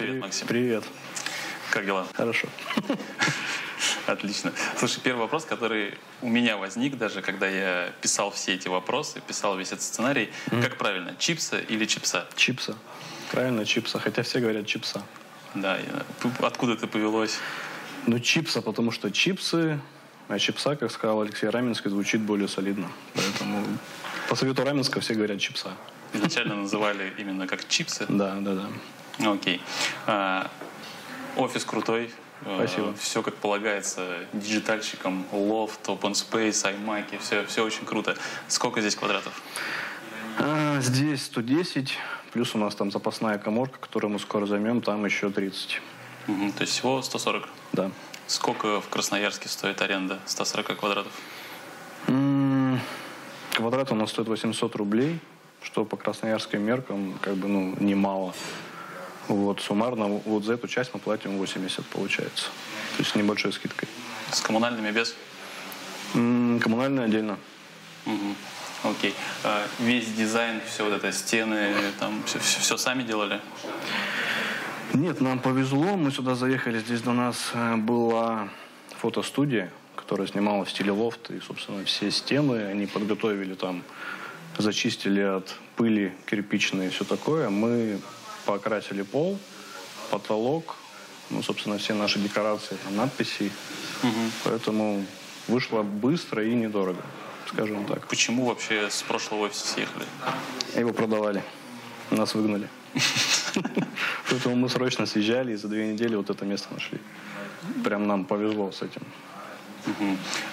Привет, Максим. Привет. Как дела? Хорошо. Отлично. Слушай, первый вопрос, который у меня возник даже, когда я писал все эти вопросы, писал весь этот сценарий. Mm. Как правильно, чипса или чипса? Чипса. Правильно, чипса. Хотя все говорят чипса. Да. Откуда ты повелось? Ну, чипса, потому что чипсы, а чипса, как сказал Алексей Раменский, звучит более солидно. Поэтому по совету Раменского все говорят чипса. Изначально называли именно как чипсы? Да, да, да. Окей. А, офис крутой, Спасибо. Все как полагается digital щикам, лофт, open space, iMac, все, все очень круто. Сколько здесь квадратов? А, здесь 110, плюс у нас там запасная коморка, которую мы скоро займем, там еще 30. Угу, то есть всего 140? Да. Сколько в Красноярске стоит аренда 140 квадратов? Квадрат у нас стоит 800 рублей, что по красноярским меркам как бы ну немало. Вот, суммарно вот за эту часть мы платим 80, получается. То есть с небольшой скидкой. С коммунальными без? М-м, коммунальные отдельно. Угу. Окей. А, весь дизайн, все вот это, стены, там, все, все, все сами делали? Нет, нам повезло. Мы сюда заехали. Здесь до нас э, была фотостудия, которая снимала в стиле лофт. И, собственно, все стены они подготовили там, зачистили от пыли кирпичные и все такое. Мы покрасили пол, потолок, ну, собственно, все наши декорации, там, надписи. Угу. Поэтому вышло быстро и недорого, скажем так. Почему вообще с прошлого офиса съехали? Его продавали. Нас выгнали. Поэтому мы срочно съезжали и за две недели вот это место нашли. Прям нам повезло с этим.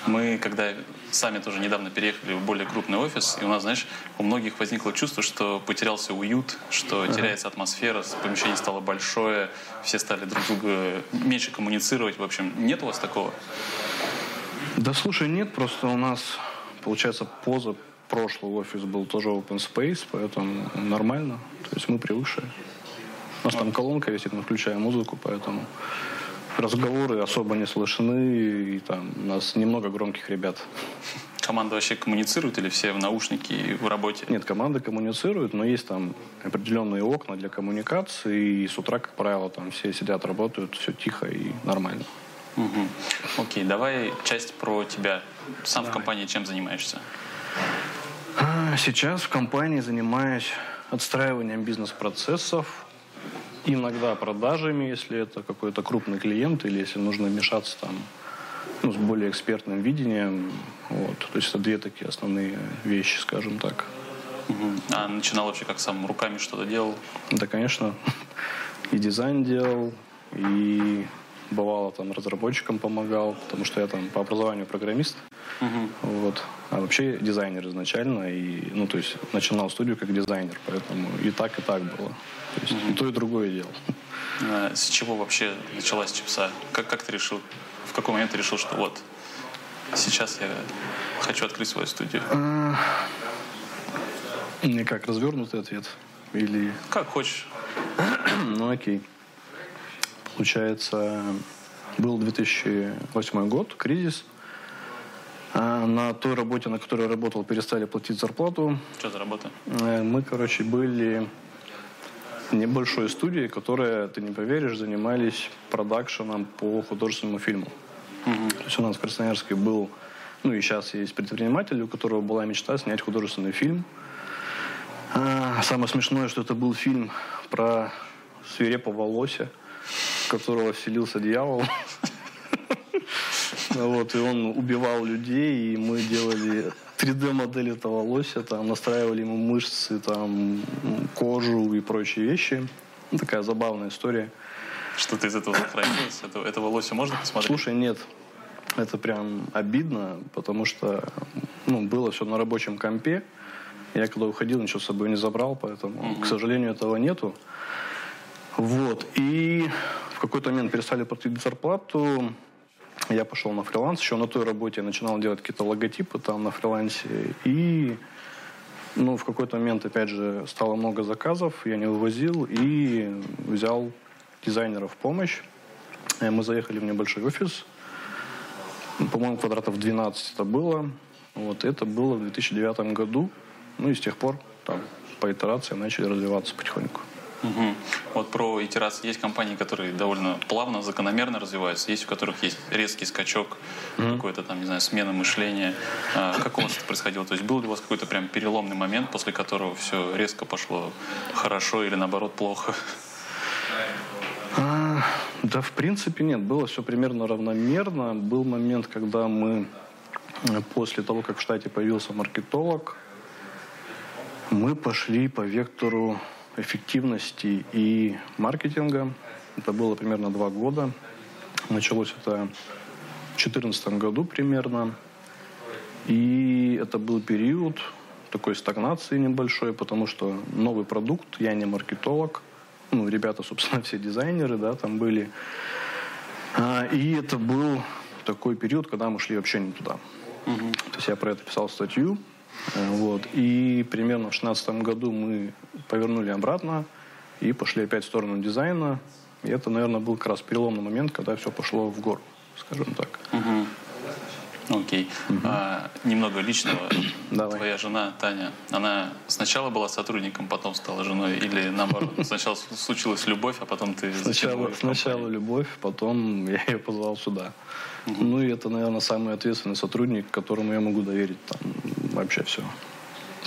Мы, когда сами тоже недавно переехали в более крупный офис, и у нас, знаешь, у многих возникло чувство, что потерялся уют, что ага. теряется атмосфера, помещение стало большое, все стали друг друга меньше коммуницировать. В общем, нет у вас такого? Да слушай, нет, просто у нас, получается, поза прошлый офис был тоже open space, поэтому нормально. То есть мы привыкшие. У нас там колонка висит, мы включаем музыку, поэтому разговоры особо не слышны, и там у нас немного громких ребят. Команда вообще коммуницирует или все в наушнике в работе? Нет, команда коммуницирует, но есть там определенные окна для коммуникации, и с утра, как правило, там все сидят, работают, все тихо и нормально. Угу. Окей, давай часть про тебя. Сам давай. в компании чем занимаешься? А, сейчас в компании занимаюсь отстраиванием бизнес-процессов, иногда продажами, если это какой-то крупный клиент или если нужно вмешаться там ну, с более экспертным видением. Вот. То есть это две такие основные вещи, скажем так. Угу. А начинал вообще как сам руками что-то делал? Да, конечно. И дизайн делал, и бывало там разработчикам помогал, потому что я там по образованию программист. Угу. Вот. А вообще дизайнер изначально, и, ну, то есть начинал студию как дизайнер, поэтому и так, и так было. То есть угу. то, и другое делал. А с чего вообще началась чипса? Как, как ты решил, в какой момент ты решил, что вот, сейчас я хочу открыть свою студию? А, не как развернутый ответ? Или... Как хочешь. ну, окей. Получается, был 2008 год, кризис. А на той работе, на которой я работал, перестали платить зарплату. Что за работа? Э, мы, короче, были небольшой студией, которая, ты не поверишь, занимались продакшеном по художественному фильму. Угу. То есть у нас в Красноярске был, ну и сейчас есть предприниматель, у которого была мечта снять художественный фильм. А, самое смешное, что это был фильм про свирепого лося, в которого вселился дьявол. Вот, и он убивал людей, и мы делали 3D-модель этого лося, там, настраивали ему мышцы, там, кожу и прочие вещи. Ну, такая забавная история. Что-то из этого сохранилось? Этого, этого лося можно посмотреть? Слушай, нет. Это прям обидно, потому что ну, было все на рабочем компе. Я когда уходил, ничего с собой не забрал, поэтому, угу. к сожалению, этого нету. Вот. И в какой-то момент перестали платить зарплату. Я пошел на фриланс. Еще на той работе я начинал делать какие-то логотипы там на фрилансе. И ну, в какой-то момент, опять же, стало много заказов, я не вывозил и взял дизайнера в помощь. И мы заехали в небольшой офис. По-моему, квадратов 12 это было. Вот это было в 2009 году. Ну и с тех пор там по итерации начали развиваться потихоньку. Угу. Вот про итерации есть компании, которые довольно плавно, закономерно развиваются, есть у которых есть резкий скачок, угу. какой-то там, не знаю, смена мышления. А, как у вас это происходило? То есть был ли у вас какой-то прям переломный момент, после которого все резко пошло хорошо или наоборот плохо? А, да, в принципе, нет. Было все примерно равномерно. Был момент, когда мы э, после того, как в штате появился маркетолог, мы пошли по вектору эффективности и маркетинга. Это было примерно два года. Началось это в 2014 году примерно. И это был период такой стагнации небольшой, потому что новый продукт, я не маркетолог, ну, ребята, собственно, все дизайнеры, да, там были. А, и это был такой период, когда мы шли вообще не туда. Угу. То есть я про это писал статью, вот. И примерно в 2016 году мы повернули обратно и пошли опять в сторону дизайна. И это, наверное, был как раз переломный момент, когда все пошло в гору, скажем так. Угу. Окей. Угу. А, немного личного. Давай. Твоя жена Таня, она сначала была сотрудником, потом стала женой, или наоборот, сначала случилась любовь, а потом ты сначала, сначала любовь, потом я ее позвал сюда. Угу. Ну и это, наверное, самый ответственный сотрудник, которому я могу доверить там вообще все.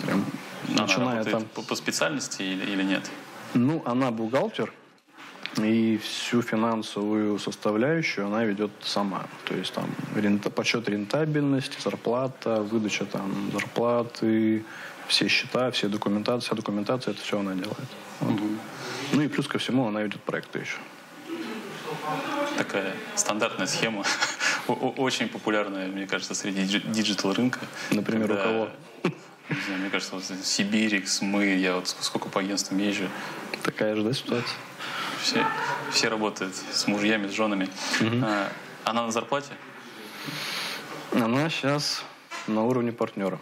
Прям, она начиная там... по, по специальности или, или нет? Ну, она бухгалтер, и всю финансовую составляющую она ведет сама. То есть там рента, подсчет рентабельности, зарплата, выдача там зарплаты, все счета, все документации, вся документация, это все она делает. Вот. Угу. Ну и плюс ко всему она ведет проекты еще. Такая стандартная схема очень популярная, мне кажется, среди digital рынка. Например, когда, у кого? Не знаю, мне кажется, вот Сибирикс, мы, я вот сколько по агентствам езжу. Такая же, да, ситуация? Все, все работают с мужьями, с женами. Угу. А, она на зарплате? Она сейчас на уровне партнера.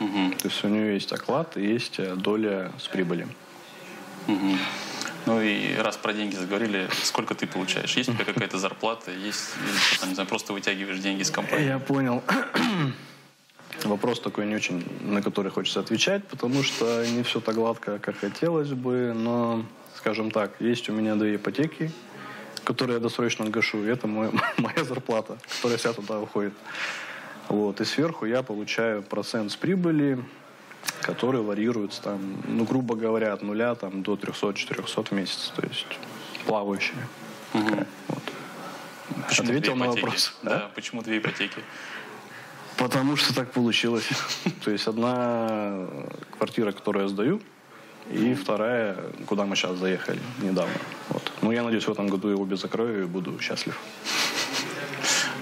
Угу. То есть у нее есть оклад и есть э, доля с прибыли. Угу. Ну и раз про деньги заговорили, сколько ты получаешь? Есть у тебя какая-то зарплата? Есть, там, не знаю, просто вытягиваешь деньги из компании? Я понял. Вопрос такой не очень, на который хочется отвечать, потому что не все так гладко, как хотелось бы, но, скажем так, есть у меня две ипотеки, которые я досрочно гашу, это мой, моя зарплата, которая вся туда уходит. Вот. И сверху я получаю процент с прибыли, которые варьируются там, ну, грубо говоря, от нуля там, до 300-400 в месяц. То есть плавающие. Угу. Такая, вот. Почему Ответил на вопрос. Да? да, почему две ипотеки? Потому что так получилось. То есть одна квартира, которую я сдаю, и вторая, куда мы сейчас заехали недавно. Вот. Ну, я надеюсь, в этом году я обе закрою и буду счастлив.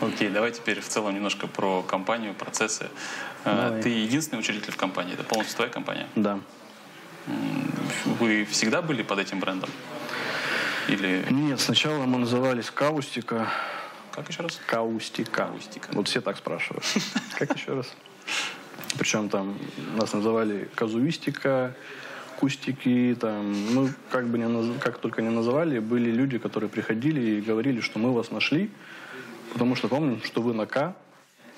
Окей, давай теперь в целом немножко про компанию, процессы. А, давай. Ты единственный учредитель в компании, это полностью твоя компания? Да. Вы всегда были под этим брендом? Или... Нет, сначала мы назывались Каустика. Как еще раз? Каустика. Каустика. Вот все так спрашивают. Как еще раз? Причем там нас называли казуистика, кустики, там, ну, как бы не, как только не называли, были люди, которые приходили и говорили, что мы вас нашли, Потому что помним, что вы на К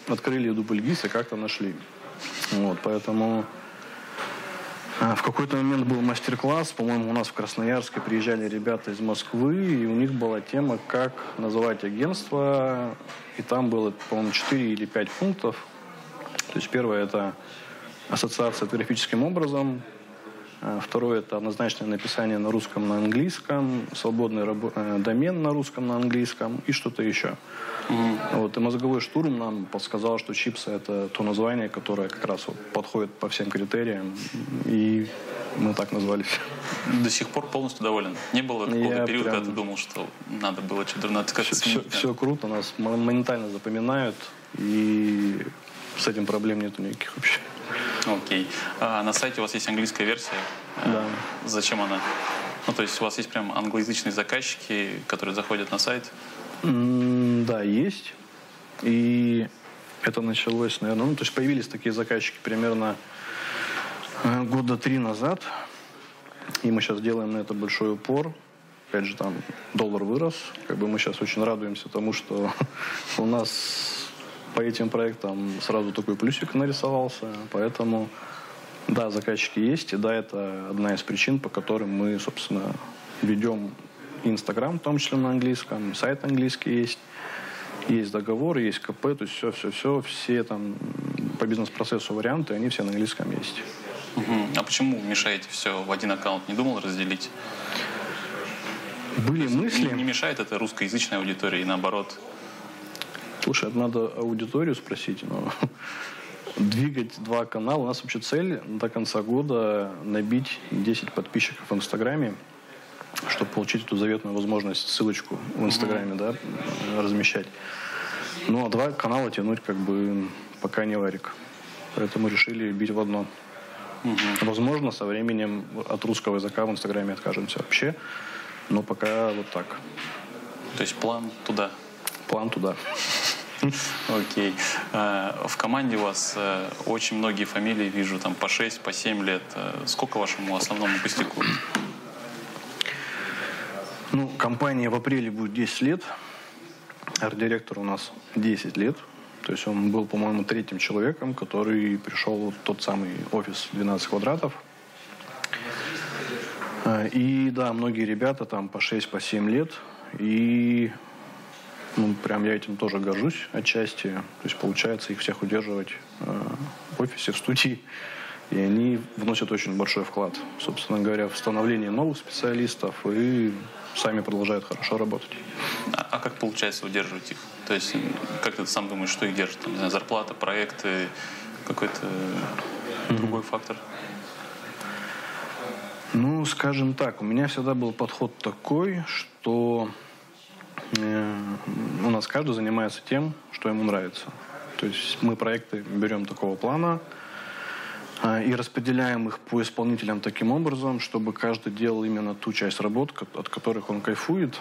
открыли дубльгиз и как-то нашли. Вот, поэтому а, в какой-то момент был мастер-класс, по-моему, у нас в Красноярске приезжали ребята из Москвы, и у них была тема, как называть агентство, и там было, по-моему, 4 или 5 пунктов. То есть первое – это ассоциация графическим образом, второе – это однозначное написание на русском, на английском, свободный э, домен на русском, на английском и что-то еще. Mm-hmm. Вот, и мозговой штурм нам подсказал, что чипсы – это то название, которое как раз вот подходит по всем критериям. И мы так назвались. До сих пор полностью доволен? Не было такого периода, прям... когда ты думал, что надо было что-то надо как-то все, сменить? Все, все круто, нас моментально запоминают, и с этим проблем нету никаких вообще. Окей. А на сайте у вас есть английская версия. А, да. Зачем она? Ну, то есть у вас есть прям англоязычные заказчики, которые заходят на сайт? Mm, да, есть. И это началось, наверное, ну, то есть появились такие заказчики примерно э, года три назад. И мы сейчас делаем на это большой упор. Опять же, там доллар вырос. Как бы мы сейчас очень радуемся тому, что у нас по этим проектам сразу такой плюсик нарисовался, поэтому Да, заказчики есть, и да, это одна из причин, по которым мы, собственно, ведем Инстаграм, в том числе на английском, сайт английский есть, есть договор, есть КП, то есть все, все, там по бизнес-процессу варианты, они все на английском есть. Угу. А почему мешаете все в один аккаунт? Не думал разделить? Были мысли. Не, не мешает это русскоязычной аудитории и наоборот? Слушай, надо аудиторию спросить, но двигать два канала. У нас вообще цель до конца года набить 10 подписчиков в Инстаграме, чтобы получить эту заветную возможность ссылочку в Инстаграме, да, размещать. Ну, а два канала тянуть как бы пока не варик. Поэтому решили бить в одно. Угу. Возможно, со временем от русского языка в Инстаграме откажемся вообще, но пока вот так. То есть план туда? План туда. Окей. А, в команде у вас э, очень многие фамилии, вижу, там по 6, по 7 лет. Э, сколько вашему основному костяку? Ну, компания в апреле будет 10 лет. Арт-директор у нас 10 лет. То есть он был, по-моему, третьим человеком, который пришел в тот самый офис 12 квадратов. И да, многие ребята там по 6, по 7 лет. И ну, прям я этим тоже горжусь отчасти. То есть получается их всех удерживать э, в офисе, в студии. И они вносят очень большой вклад, собственно говоря, в становление новых специалистов и сами продолжают хорошо работать. А, а как получается удерживать их? То есть, как ты сам думаешь, что их держит? Там, не знаю, зарплата, проекты, какой-то mm-hmm. другой фактор? Ну, скажем так, у меня всегда был подход такой, что у нас каждый занимается тем, что ему нравится. То есть мы проекты берем такого плана э, и распределяем их по исполнителям таким образом, чтобы каждый делал именно ту часть работ, от которых он кайфует,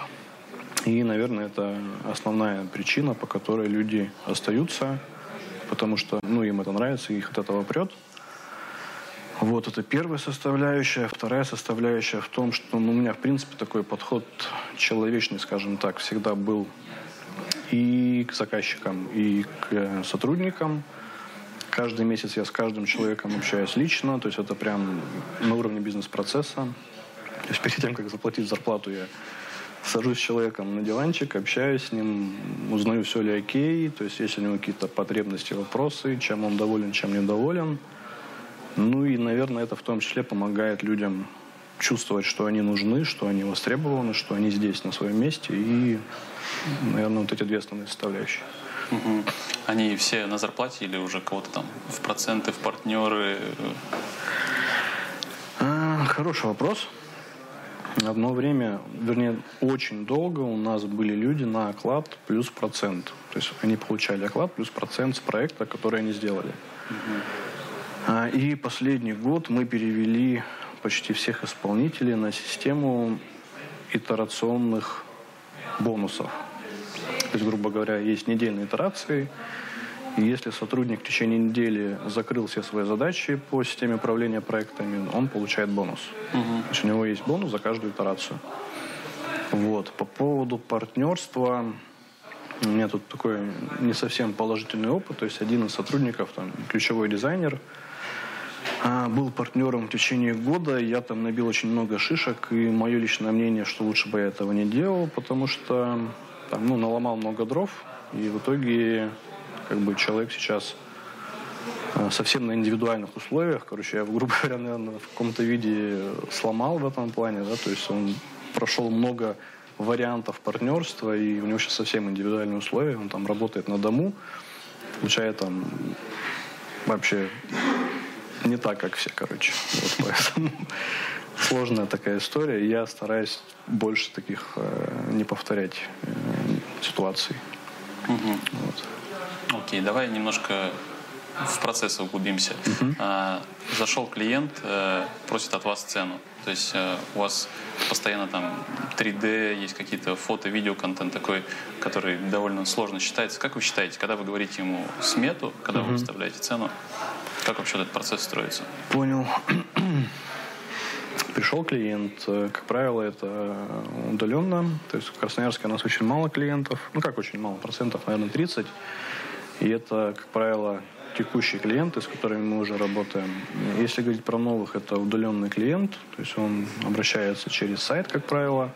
и, наверное, это основная причина, по которой люди остаются, потому что ну, им это нравится, их от этого прет. Вот это первая составляющая. Вторая составляющая в том, что ну, у меня, в принципе, такой подход человечный, скажем так, всегда был и к заказчикам, и к сотрудникам. Каждый месяц я с каждым человеком общаюсь лично, то есть это прям на уровне бизнес-процесса. То есть перед тем, как заплатить зарплату, я сажусь с человеком на диванчик, общаюсь с ним, узнаю, все ли окей, то есть есть у него какие-то потребности, вопросы, чем он доволен, чем недоволен. Ну и, наверное, это в том числе помогает людям чувствовать, что они нужны, что они востребованы, что они здесь, на своем месте. И, наверное, вот эти две основные составляющие. Угу. Они все на зарплате или уже кого-то там в проценты, в партнеры? А, хороший вопрос. Одно время, вернее, очень долго у нас были люди на оклад плюс процент. То есть они получали оклад плюс процент с проекта, который они сделали. Угу. И последний год мы перевели почти всех исполнителей на систему итерационных бонусов. То есть, грубо говоря, есть недельные итерации, и если сотрудник в течение недели закрыл все свои задачи по системе управления проектами, он получает бонус. Угу. То есть у него есть бонус за каждую итерацию. Вот. По поводу партнерства, у меня тут такой не совсем положительный опыт. То есть один из сотрудников, там, ключевой дизайнер, а, был партнером в течение года. Я там набил очень много шишек. И мое личное мнение, что лучше бы я этого не делал, потому что там, ну, наломал много дров. И в итоге как бы человек сейчас э, совсем на индивидуальных условиях. Короче, я, грубо говоря, наверное, в каком-то виде сломал в этом плане, да, то есть он прошел много вариантов партнерства, и у него сейчас совсем индивидуальные условия, он там работает на дому, получает там вообще не так, как все, короче. Вот поэтому сложная такая история. Я стараюсь больше таких э, не повторять э, ситуаций. Угу. Вот. Окей, давай немножко в процесс углубимся. Uh-huh. А, зашел клиент, а, просит от вас цену. То есть а, у вас постоянно там 3D, есть какие-то фото, видео, контент такой, который довольно сложно считается. Как вы считаете, когда вы говорите ему смету, когда uh-huh. вы выставляете цену, как вообще этот процесс строится? Понял. Пришел клиент, э, как правило, это удаленно. То есть в Красноярске у нас очень мало клиентов. Ну как очень мало, процентов, наверное, 30. И это, как правило, текущие клиенты, с которыми мы уже работаем. Если говорить про новых, это удаленный клиент, то есть он обращается через сайт, как правило.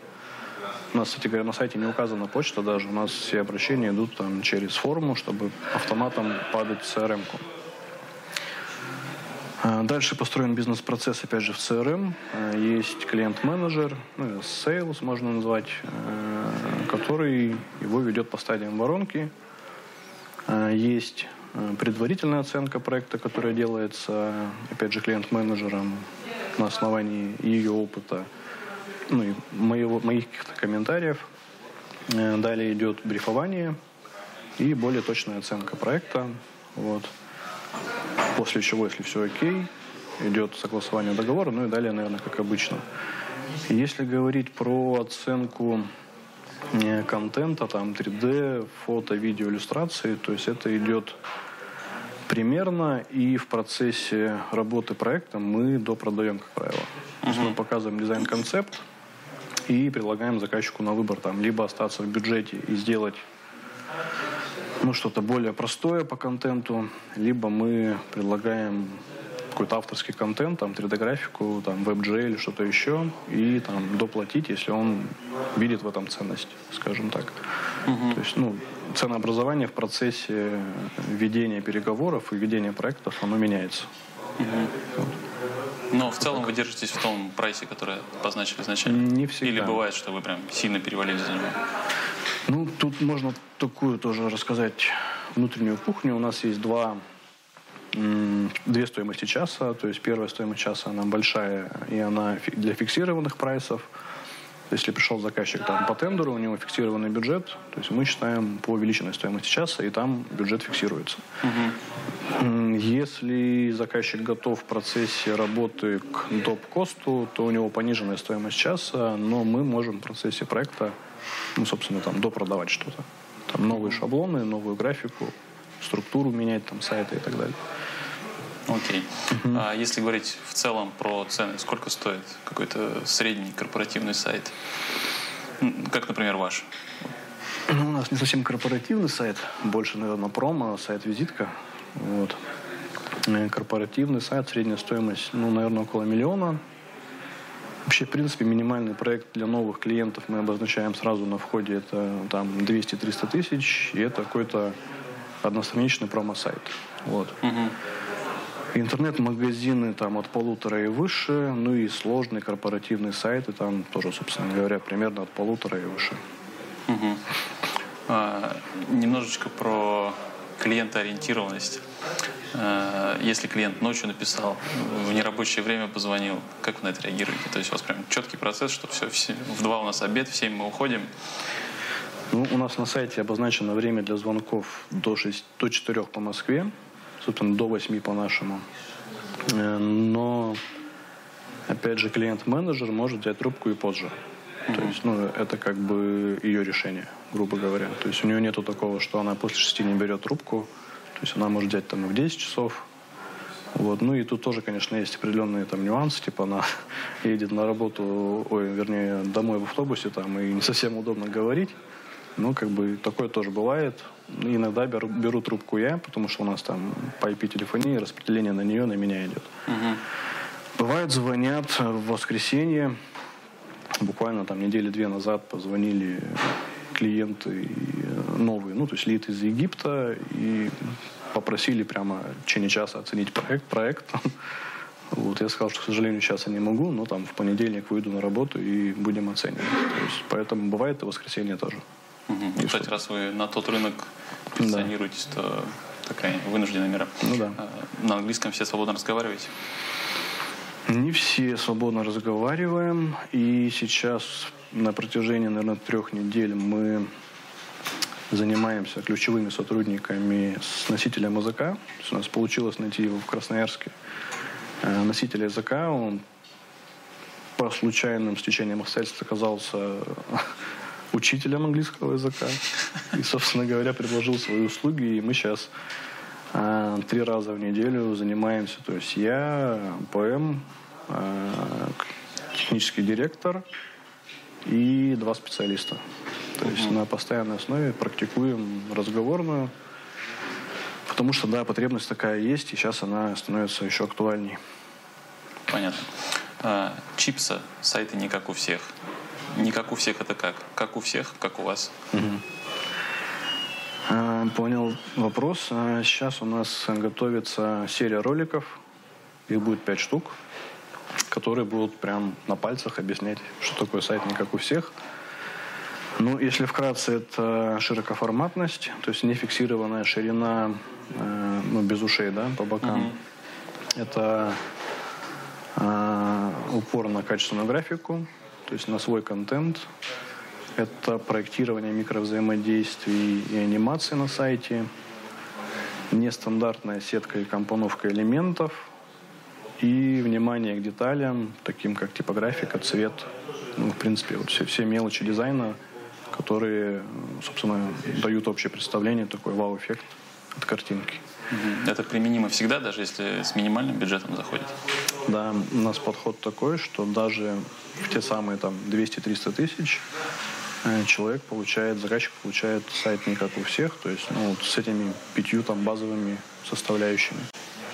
У нас, кстати говоря, на сайте не указана почта даже. У нас все обращения идут там через форму, чтобы автоматом падать в CRM-ку. А, дальше построен бизнес-процесс, опять же, в CRM. А, есть клиент-менеджер, ну, sales можно назвать, а, который его ведет по стадиям воронки. Есть предварительная оценка проекта, которая делается, опять же, клиент-менеджером на основании ее опыта, ну и моего, моих каких-то комментариев. Далее идет брифование и более точная оценка проекта. Вот. После чего, если все окей, идет согласование договора, ну и далее, наверное, как обычно. Если говорить про оценку э, контента, там 3D, фото, видео, иллюстрации, то есть это идет примерно, и в процессе работы проекта мы допродаем, как правило. То есть мы показываем дизайн-концепт и предлагаем заказчику на выбор там либо остаться в бюджете и сделать ну, что-то более простое по контенту, либо мы предлагаем какой-то авторский контент, там 3D-графику, там WebGL или что-то еще, и там доплатить, если он видит в этом ценность, скажем так. Угу. То есть, ну, ценообразование в процессе ведения переговоров и ведения проектов, оно меняется. Угу. Но в целом вы держитесь в том прайсе, который позначили изначально? Не всегда. Или бывает, что вы прям сильно перевалили за него? Ну, тут можно такую тоже рассказать внутреннюю кухню. У нас есть два две стоимости часа. То есть первая стоимость часа, она большая, и она для фиксированных прайсов. Если пришел заказчик там, по тендеру, у него фиксированный бюджет, то есть мы считаем по увеличенной стоимости часа, и там бюджет фиксируется. Угу. Если заказчик готов в процессе работы к доп-косту, то у него пониженная стоимость часа, но мы можем в процессе проекта ну, собственно, там, допродавать что-то. Там новые шаблоны, новую графику, структуру менять там сайта и так далее. Окей. Okay. А если говорить в целом про цены, сколько стоит какой-то средний корпоративный сайт? Как, например, ваш? Ну, у нас не совсем корпоративный сайт, больше, наверное, промо, сайт-визитка. Вот. Э, корпоративный сайт, средняя стоимость, ну, наверное, около миллиона. Вообще, в принципе, минимальный проект для новых клиентов мы обозначаем сразу на входе. Это там 200-300 тысяч, и это какой-то одностраничный промо-сайт. Вот. Угу. Интернет-магазины там от полутора и выше, ну и сложные корпоративные сайты там тоже, собственно говоря, примерно от полутора и выше. Угу. А, немножечко про клиентоориентированность. Э, если клиент ночью написал, в нерабочее время позвонил, как вы на это реагируете? То есть у вас прям четкий процесс, что все, все в два у нас обед, в семь мы уходим. Ну, у нас на сайте обозначено время для звонков до, 6, до 4 по Москве, собственно, до 8 по нашему. Э, но, опять же, клиент-менеджер может взять трубку и позже. Mm-hmm. То есть, ну, это как бы ее решение, грубо говоря. То есть у нее нету такого, что она после шести не берет трубку, то есть она может взять там и в 10 часов. Вот. Ну и тут тоже, конечно, есть определенные там нюансы, типа она едет на работу, ой, вернее, домой в автобусе там, и не совсем удобно говорить. Ну, как бы такое тоже бывает. Иногда беру, беру трубку я, потому что у нас там по IP-телефонии распределение на нее, на меня идет. Угу. Бывает, звонят в воскресенье. Буквально там недели две назад позвонили клиенты э, новые, ну, то есть лид из Египта, и попросили прямо в течение часа оценить проект, проект. Вот, я сказал, что, к сожалению, сейчас я не могу, но там в понедельник выйду на работу и будем оценивать. То есть, поэтому бывает и воскресенье тоже. Угу. И, кстати, раз вы на тот рынок позиционируетесь, да. то такая вынужденная мера. Ну да. А, на английском все свободно разговариваете? Не все свободно разговариваем. И сейчас на протяжении, наверное, трех недель мы занимаемся ключевыми сотрудниками с носителем языка. То есть у нас получилось найти его в Красноярске. Э, носитель языка, он по случайным стечениям обстоятельств оказался учителем английского языка. И, собственно говоря, предложил свои услуги. И мы сейчас э, три раза в неделю занимаемся. То есть я, ПМ, э, технический директор – и два специалиста. То есть на постоянной основе практикуем разговорную, Потому что, да, потребность такая есть, и сейчас она становится еще актуальней. Понятно. А, чипса, сайты не как у всех. Не как у всех это как? Как у всех, как у вас? Угу. А, понял вопрос. А, сейчас у нас готовится серия роликов. Их будет пять штук, которые будут прям на пальцах объяснять, что такое сайт не как у всех. Ну, если вкратце, это широкоформатность, то есть нефиксированная ширина, э, ну, без ушей, да, по бокам. Mm-hmm. Это э, упор на качественную графику, то есть на свой контент. Это проектирование микровзаимодействий и анимации на сайте. Нестандартная сетка и компоновка элементов. И внимание к деталям, таким как типографика, цвет. Ну, в принципе, вот все, все мелочи дизайна, которые, собственно, дают общее представление, такой вау-эффект от картинки. Это применимо всегда, даже если с минимальным бюджетом заходит? Да, у нас подход такой, что даже в те самые там 200-300 тысяч э, человек получает, заказчик получает сайт не как у всех, то есть ну, вот с этими пятью там базовыми составляющими.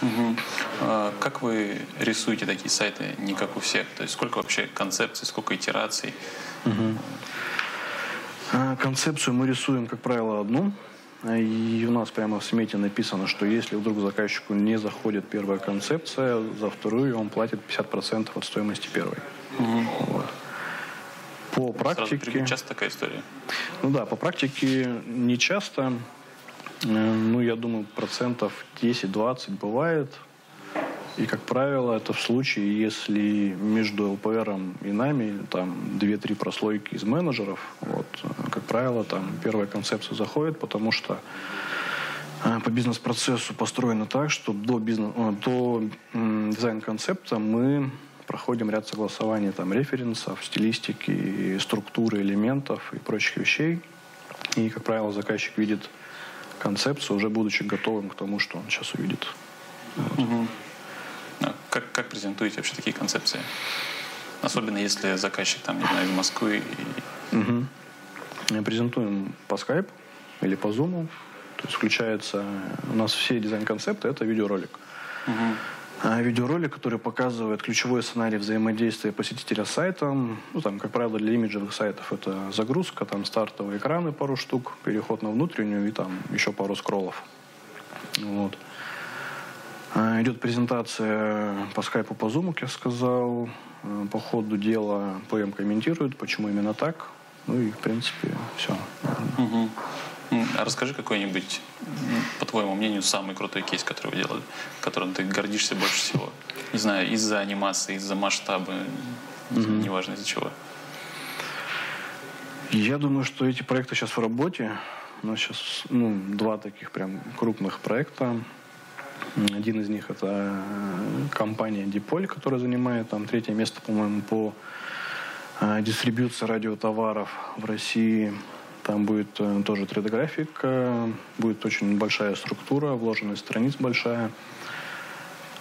Угу. А как вы рисуете такие сайты не как у всех? То есть сколько вообще концепций, сколько итераций? Угу. А, концепцию мы рисуем, как правило, одну. И у нас прямо в смете написано, что если вдруг заказчику не заходит первая концепция, за вторую он платит 50% от стоимости первой. Угу. Вот. По практике... Сразу часто такая история? Ну да, по практике не часто. Э, ну, я думаю, процентов 10-20 бывает. И, как правило, это в случае, если между ЛПР и нами там 2-3 прослойки из менеджеров, вот, как правило, там первая концепция заходит, потому что э, по бизнес-процессу построено так, что до, бизнес, э, до дизайн-концепта мы проходим ряд согласований там, референсов, стилистики, структуры элементов и прочих вещей. И, как правило, заказчик видит концепцию, уже будучи готовым к тому, что он сейчас увидит. Угу. А как, как презентуете вообще такие концепции? Особенно если заказчик там, не знаю, из Москвы. И... Угу. Презентуем по скайпу или по зуму. То есть включается... У нас все дизайн-концепты — это видеоролик. Угу. А видеоролик, который показывает ключевой сценарий взаимодействия посетителя с сайтом. Ну, там, как правило, для имиджевых сайтов это загрузка, там стартовые экраны пару штук, переход на внутреннюю и там еще пару скроллов. Вот. А, идет презентация по скайпу, по зуму, как я сказал. А, по ходу дела ПМ комментирует, почему именно так. Ну и, в принципе, все. Угу. А расскажи какой-нибудь, по твоему мнению, самый крутой кейс, который вы делали, которым ты гордишься больше всего. Не знаю, из-за анимации, из-за масштаба, угу. неважно из-за чего. Я думаю, что эти проекты сейчас в работе. У нас сейчас ну, два таких прям крупных проекта. Один из них это э, компания Диполь, которая занимает там третье место, по-моему, по э, дистрибьюции радиотоваров в России. Там будет э, тоже 3D-графика, будет очень большая структура, вложенная страниц большая.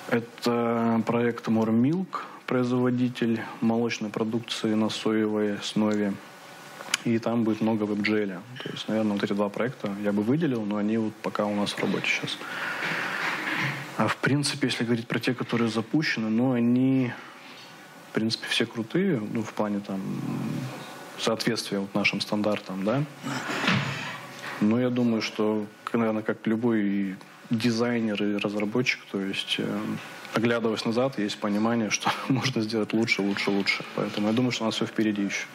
Это проект More Milk, производитель молочной продукции на соевой основе. И там будет много веб-джеля. То есть, наверное, вот эти два проекта я бы выделил, но они вот пока у нас в работе сейчас. А в принципе, если говорить про те, которые запущены, ну, они, в принципе, все крутые, ну, в плане там соответствия вот нашим стандартам, да. Но я думаю, что, наверное, как любой дизайнер и разработчик, то есть э, оглядываясь назад, есть понимание, что можно сделать лучше, лучше, лучше. Поэтому я думаю, что у нас все впереди еще.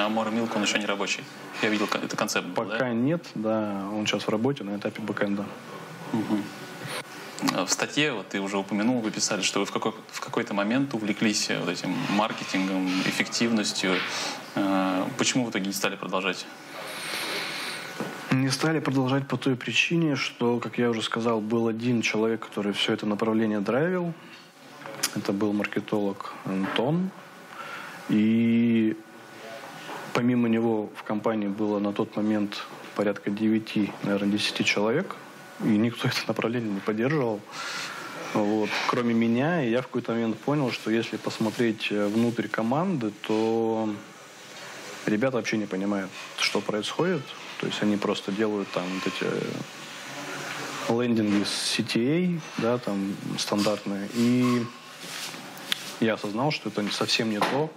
А Мора Милк, он еще не рабочий. Я видел, это концепт был, Пока да? нет, да. Он сейчас в работе на этапе бэкэнда. Угу. В статье, вот ты уже упомянул, вы писали, что вы в, какой, в какой-то момент увлеклись вот этим маркетингом, эффективностью. Э, почему в итоге не стали продолжать? Не стали продолжать по той причине, что, как я уже сказал, был один человек, который все это направление драйвил. Это был маркетолог Антон. И помимо него в компании было на тот момент порядка 9, наверное, 10 человек – и никто это направление не поддерживал. Вот. Кроме меня, и я в какой-то момент понял, что если посмотреть э, внутрь команды, то ребята вообще не понимают, что происходит. То есть они просто делают там вот эти лендинги с CTA, да, там стандартные. И я осознал, что это совсем не то,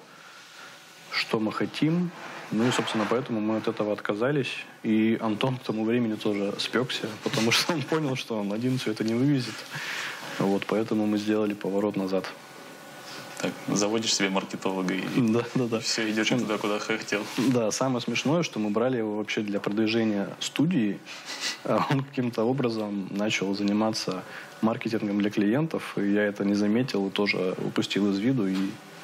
что мы хотим. Ну и, собственно, поэтому мы от этого отказались. И Антон к тому времени тоже спекся, потому что он понял, что он один все это не вывезет. Вот, поэтому мы сделали поворот назад. Так, заводишь себе маркетолога и да, да, да. все, идешь Причем, туда, куда хотел. Да, самое смешное, что мы брали его вообще для продвижения студии. А он каким-то образом начал заниматься маркетингом для клиентов, и я это не заметил и тоже упустил из виду, и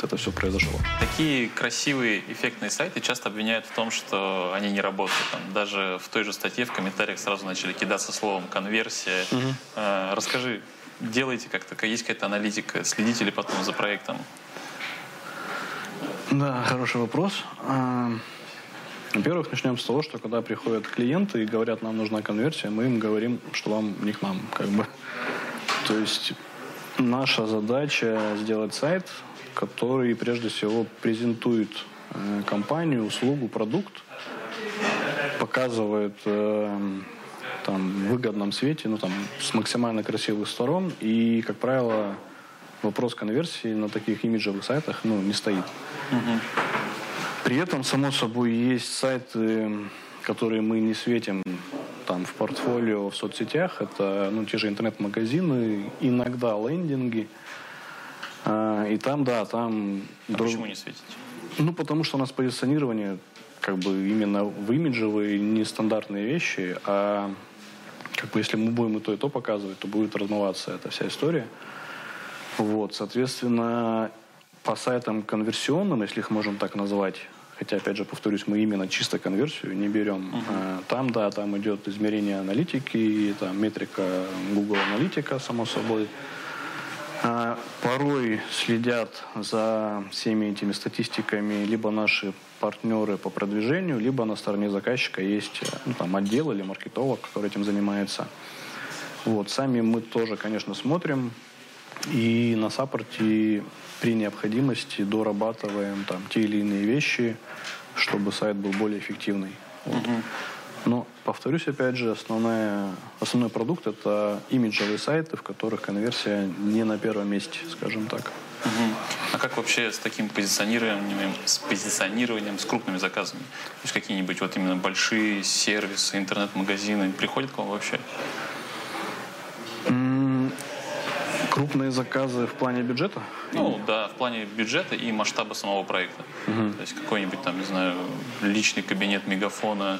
это все произошло. Такие красивые, эффектные сайты часто обвиняют в том, что они не работают. Там, даже в той же статье в комментариях сразу начали кидаться словом конверсия. Угу. Э, расскажи, делаете как-то, есть какая-то аналитика, следите ли потом за проектом? Да, хороший вопрос. А, во-первых, начнем с того, что когда приходят клиенты и говорят, нам нужна конверсия, мы им говорим, что вам не к нам, как бы. То есть наша задача сделать сайт, который прежде всего презентует э, компанию, услугу, продукт, показывает э, там, в выгодном свете, ну, там, с максимально красивых сторон. И, как правило, вопрос конверсии на таких имиджевых сайтах ну, не стоит. Угу. При этом, само собой, есть сайты, которые мы не светим там в портфолио в соцсетях. Это ну, те же интернет-магазины, иногда лендинги. И там, да, там... А друг... почему не светите? Ну, потому что у нас позиционирование как бы именно в имиджевые нестандартные вещи, а как бы если мы будем и то, и то показывать, то будет размываться эта вся история. Вот, соответственно, по сайтам конверсионным, если их можем так назвать, хотя, опять же, повторюсь, мы именно чисто конверсию не берем. Uh-huh. Там, да, там идет измерение аналитики, там метрика Google Аналитика, само собой. А, порой следят за всеми этими статистиками либо наши партнеры по продвижению, либо на стороне заказчика есть ну, там, отдел или маркетолог, который этим занимается. Вот. Сами мы тоже, конечно, смотрим и на саппорте при необходимости дорабатываем там, те или иные вещи, чтобы сайт был более эффективный. Вот. Угу. Но, повторюсь, опять же, основная, основной продукт – это имиджевые сайты, в которых конверсия не на первом месте, скажем так. Угу. А как вообще с таким позиционированием, с позиционированием, с крупными заказами? То есть какие-нибудь вот именно большие сервисы, интернет-магазины приходят к вам вообще? Крупные заказы в плане бюджета? Ну да, в плане бюджета и масштаба самого проекта. Угу. То есть какой-нибудь там, не знаю, личный кабинет мегафона.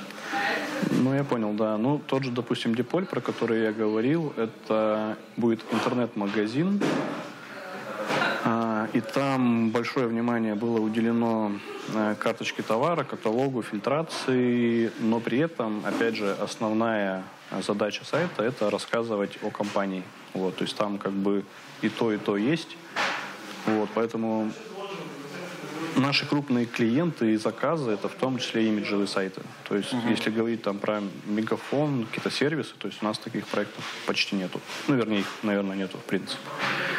Ну, я понял, да. Ну, тот же, допустим, Диполь, про который я говорил, это будет интернет-магазин, а, и там большое внимание было уделено э, карточке товара, каталогу, фильтрации, но при этом, опять же, основная задача сайта – это рассказывать о компании. Вот, то есть там как бы и то, и то есть. Вот, поэтому наши крупные клиенты и заказы это в том числе имиджевые сайты. То есть, угу. если говорить там про мегафон, какие-то сервисы, то есть у нас таких проектов почти нету. Ну, вернее, их, наверное, нету, в принципе.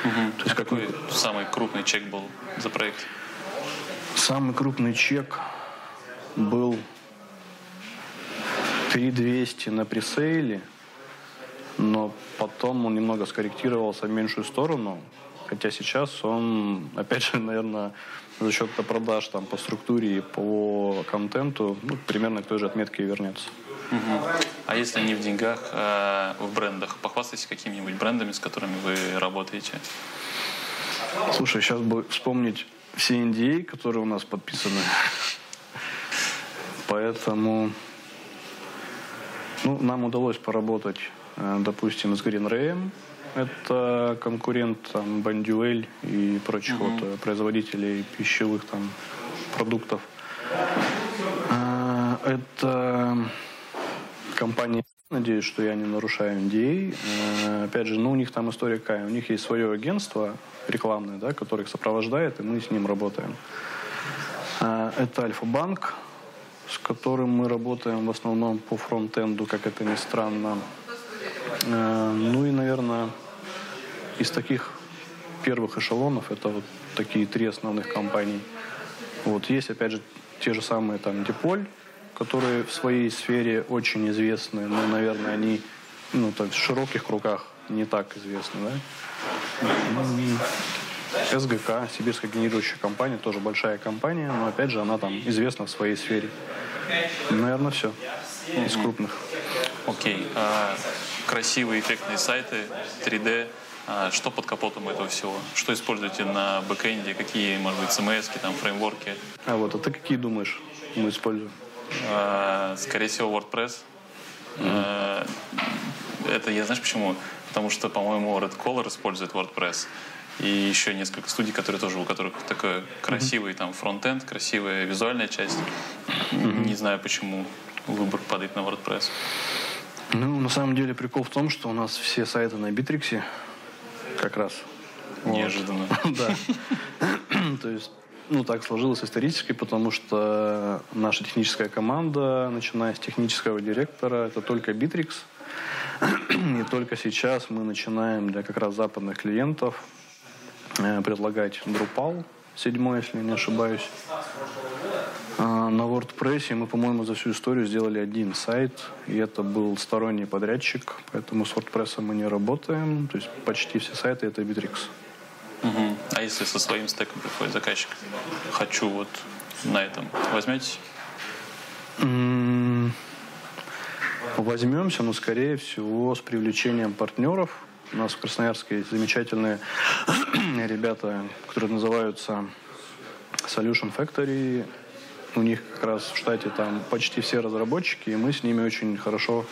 Угу. То есть, какой самый крупный чек был за проект? Самый крупный чек был 3200 на пресейле, но потом он немного скорректировался в меньшую сторону, хотя сейчас он, опять же, наверное, за счет продаж там, по структуре и по контенту ну, примерно к той же отметке и вернется. Угу. А если не в деньгах, а в брендах, похвастайтесь какими-нибудь брендами, с которыми вы работаете? Слушай, сейчас бы вспомнить все NDA, которые у нас подписаны. Поэтому ну, нам удалось поработать, допустим, с Green Ray. Это конкурент там, Бандюэль и прочих uh-huh. вот, э, производителей пищевых там, продуктов. А, это компания Надеюсь, что я не нарушаю NDA. Э, опять же, ну, у них там история какая. У них есть свое агентство рекламное, да, которое их сопровождает, и мы с ним работаем. Это Альфа-банк, с которым мы работаем в основном по фронтенду, как это ни странно. Э, ну и, наверное, из таких первых эшелонов это вот такие три основных компании. Вот есть, опять же, те же самые там Диполь, которые в своей сфере очень известны, но, наверное, они ну, так, в широких кругах не так известны, да. СГК, Сибирская генерирующая компания, тоже большая компания, но опять же она там известна в своей сфере. Наверное, все из крупных. Окей. А, красивые эффектные сайты, 3D. А, что под капотом этого всего? Что используете на бэкэнде? Какие, может быть, CMS, там, фреймворки? А вот, а ты какие думаешь мы используем? А, скорее всего, WordPress. Mm-hmm. Это я знаешь почему? Потому что, по-моему, Red Color использует WordPress. И еще несколько студий, которые тоже, у которых такой красивый там фронтенд, красивая визуальная часть. Mm-hmm. Не знаю, почему выбор падает на WordPress. Ну, на самом деле прикол в том, что у нас все сайты на Битриксе как раз. Неожиданно. Да. То есть ну, так сложилось исторически, потому что наша техническая команда, начиная с технического директора, это только Bittrex. И только сейчас мы начинаем для как раз западных клиентов э, предлагать Drupal, седьмой, если не ошибаюсь. На WordPress мы, по-моему, за всю историю сделали один сайт, и это был сторонний подрядчик, поэтому с WordPress мы не работаем. То есть почти все сайты это Bittrex. Угу. А если со своим стеком приходит заказчик? Хочу вот на этом. Возьмете? Возьмемся, но, скорее всего, с привлечением партнеров. У нас в Красноярске есть замечательные ребята, которые называются Solution Factory. У них как раз в штате там почти все разработчики, и мы с ними очень хорошо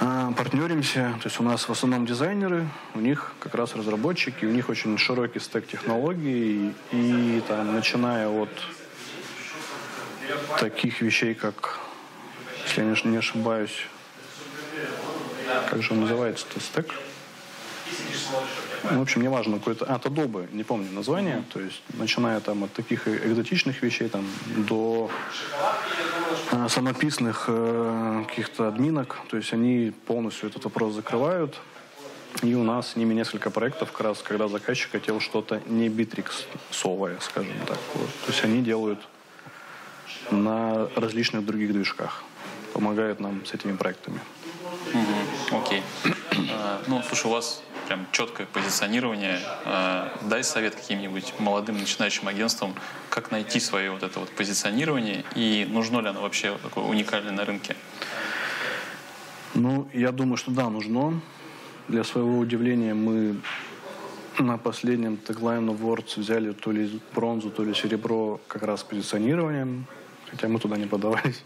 а, партнеримся. То есть у нас в основном дизайнеры, у них как раз разработчики, у них очень широкий стек технологий. И, и там, начиная от таких вещей, как, если я не ошибаюсь, как же он называется-то, стек? Ну, в общем, неважно, какой-то... А, Adobe, не помню название. Mm-hmm. То есть, начиная там от таких экзотичных вещей там, до э, самописных э, каких-то админок. То есть, они полностью этот вопрос закрывают. И у нас с ними несколько проектов, как раз, когда заказчик хотел что-то не битриксовое, скажем так. Вот. То есть, они делают на различных других движках. Помогают нам с этими проектами. Окей. Mm-hmm. Okay. uh, ну, слушай, у вас прям четкое позиционирование. А, дай совет каким-нибудь молодым начинающим агентствам, как найти свое вот это вот позиционирование и нужно ли оно вообще такое уникальное на рынке? Ну, я думаю, что да, нужно. Для своего удивления мы на последнем Tagline Awards взяли то ли бронзу, то ли серебро как раз позиционированием, хотя мы туда не подавались.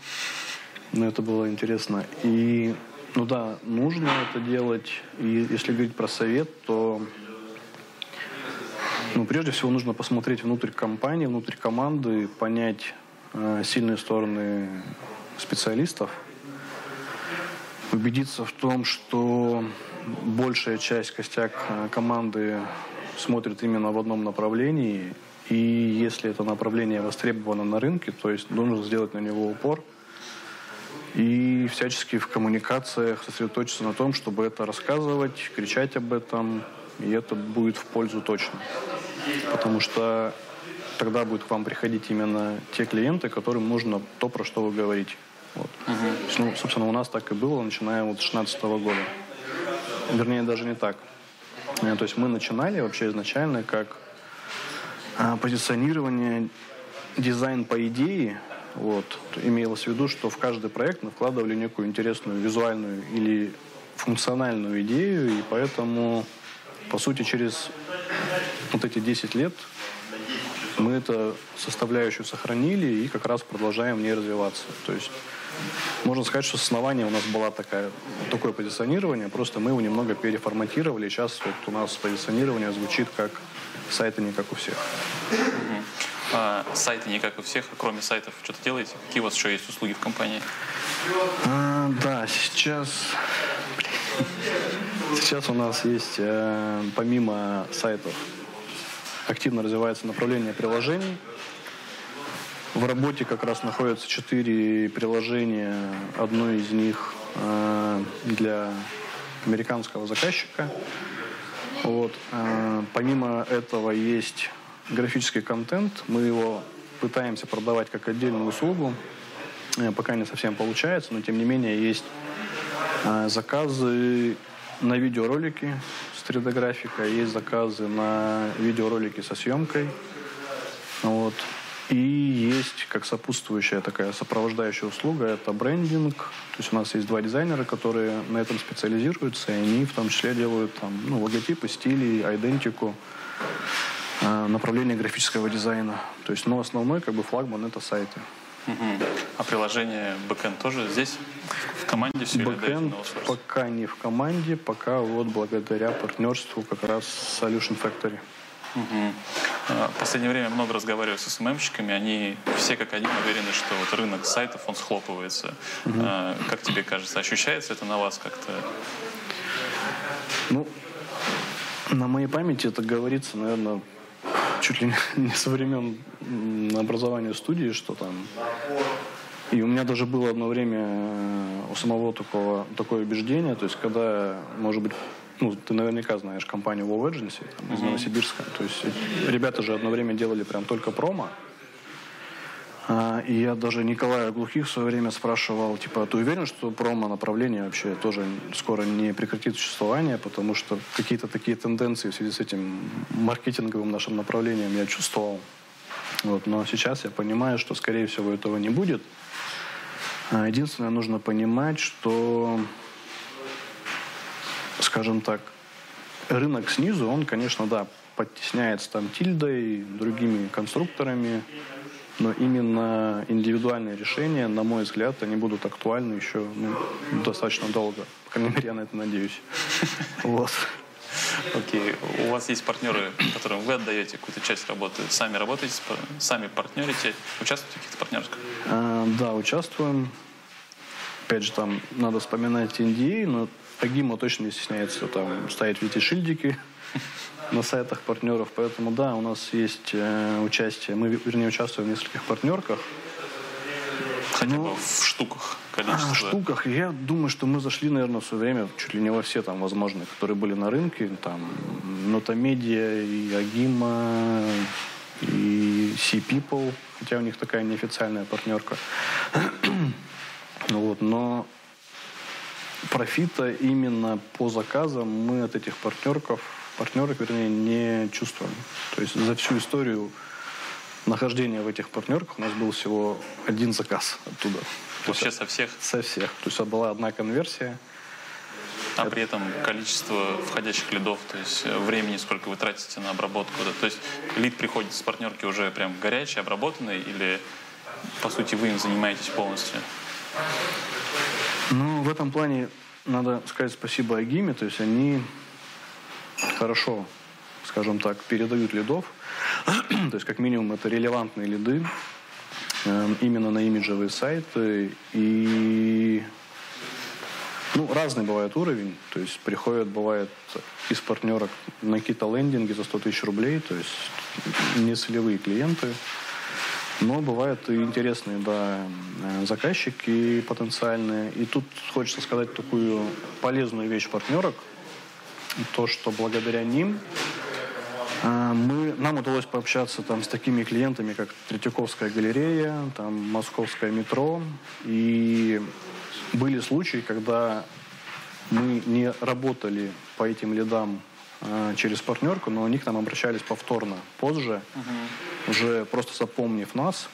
Но это было интересно. И ну да, нужно это делать. И если говорить про совет, то ну, прежде всего нужно посмотреть внутрь компании, внутрь команды, понять э, сильные стороны специалистов, убедиться в том, что большая часть костяк э, команды смотрит именно в одном направлении, и если это направление востребовано на рынке, то есть нужно сделать на него упор – и всячески в коммуникациях сосредоточиться на том, чтобы это рассказывать, кричать об этом, и это будет в пользу точно. Потому что тогда будут к вам приходить именно те клиенты, которым нужно то, про что вы говорите. Вот. Угу. Ну, собственно, у нас так и было, начиная вот с 2016 года. Вернее, даже не так. Э, то есть мы начинали вообще изначально как а, позиционирование, дизайн по идее, вот. Имелось в виду, что в каждый проект мы вкладывали некую интересную визуальную или функциональную идею, и поэтому, по сути, через вот эти 10 лет мы эту составляющую сохранили и как раз продолжаем в ней развиваться. То есть можно сказать, что с основания у нас было такая, такое позиционирование, просто мы его немного переформатировали. Сейчас вот у нас позиционирование звучит как сайты не как у всех. А, сайты не как у всех, а кроме сайтов что-то делаете? Какие у вас еще есть услуги в компании? А, да, сейчас... Сейчас у нас есть, э, помимо сайтов, активно развивается направление приложений. В работе как раз находятся четыре приложения. Одно из них э, для американского заказчика. Вот. Э, помимо этого есть графический контент. Мы его пытаемся продавать как отдельную услугу. Э, пока не совсем получается, но тем не менее есть А, заказы на видеоролики с 3D-графикой, есть заказы на видеоролики со съемкой. Вот. И есть как сопутствующая такая сопровождающая услуга, это брендинг. То есть у нас есть два дизайнера, которые на этом специализируются, и они в том числе делают там, ну, логотипы, стили, идентику, э, направление графического дизайна. То есть, но основной как бы флагман это сайты. Угу. А приложение Backend тоже здесь, в команде все Backend пока не в команде, пока вот благодаря партнерству как раз Solution Factory. Угу. В последнее время много разговариваю с СММщиками, они все как один уверены, что вот рынок сайтов, он схлопывается. Угу. Как тебе кажется, ощущается это на вас как-то? Ну, на моей памяти это говорится, наверное, чуть ли не со времен образования студии, что там... И у меня даже было одно время э, у самого такого, такое убеждение, то есть когда, может быть, ну, ты наверняка знаешь компанию Wow Agency там, из. Новосибирска. То есть ребята же одно время делали прям только промо. А, и я даже Николая Глухих в свое время спрашивал, типа, ты уверен, что промо-направление вообще тоже скоро не прекратит существование, потому что какие-то такие тенденции в связи с этим маркетинговым нашим направлением я чувствовал. Вот, но сейчас я понимаю, что, скорее всего, этого не будет. А, единственное, нужно понимать, что, скажем так, рынок снизу, он, конечно, да, подтесняется там тильдой, другими конструкторами, но именно индивидуальные решения, на мой взгляд, они будут актуальны еще ну, достаточно долго. По крайней мере, я на это надеюсь. Вот. Окей. У вас есть партнеры, которым вы отдаете какую-то часть работы. Сами работаете, сами партнерите. Участвуете в каких-то партнерских? А, да, участвуем. Опять же, там надо вспоминать NDA, но Агима точно не стесняется там ставить эти шильдики на сайтах партнеров. Поэтому да, у нас есть э, участие. Мы, вернее, участвуем в нескольких партнерках. Хотя бы в штуках количество. В штуках. Я думаю, что мы зашли, наверное, в свое время чуть ли не во все там возможные, которые были на рынке. Там Нотамедиа и Агима и Sea People, хотя у них такая неофициальная партнерка. вот, но профита именно по заказам мы от этих партнерков партнерок, вернее, не чувствуем. То есть за всю историю нахождения в этих партнерках у нас был всего один заказ оттуда. Вообще со всех? Со всех. То есть была одна конверсия. А Это... при этом количество входящих лидов, то есть э, времени, сколько вы тратите на обработку. То есть лид приходит с партнерки уже прям горячий, обработанный, или по сути вы им занимаетесь полностью? Ну, в этом плане надо сказать спасибо Агиме, то есть они хорошо, скажем так, передают лидов. То есть, как минимум, это релевантные лиды эм, именно на имиджевые сайты. И ну, разный бывает уровень. То есть приходят, бывает, из партнерок на какие-то лендинги за 100 тысяч рублей. То есть не целевые клиенты. Но бывают и интересные да, э, заказчики потенциальные. И тут хочется сказать такую полезную вещь партнерок – то, что благодаря ним а, мы, нам удалось пообщаться там с такими клиентами, как Третьяковская галерея, там Московское метро. И были случаи, когда мы не работали по этим лидам э, через партнерку, но они к нам обращались повторно позже, угу. уже просто запомнив нас.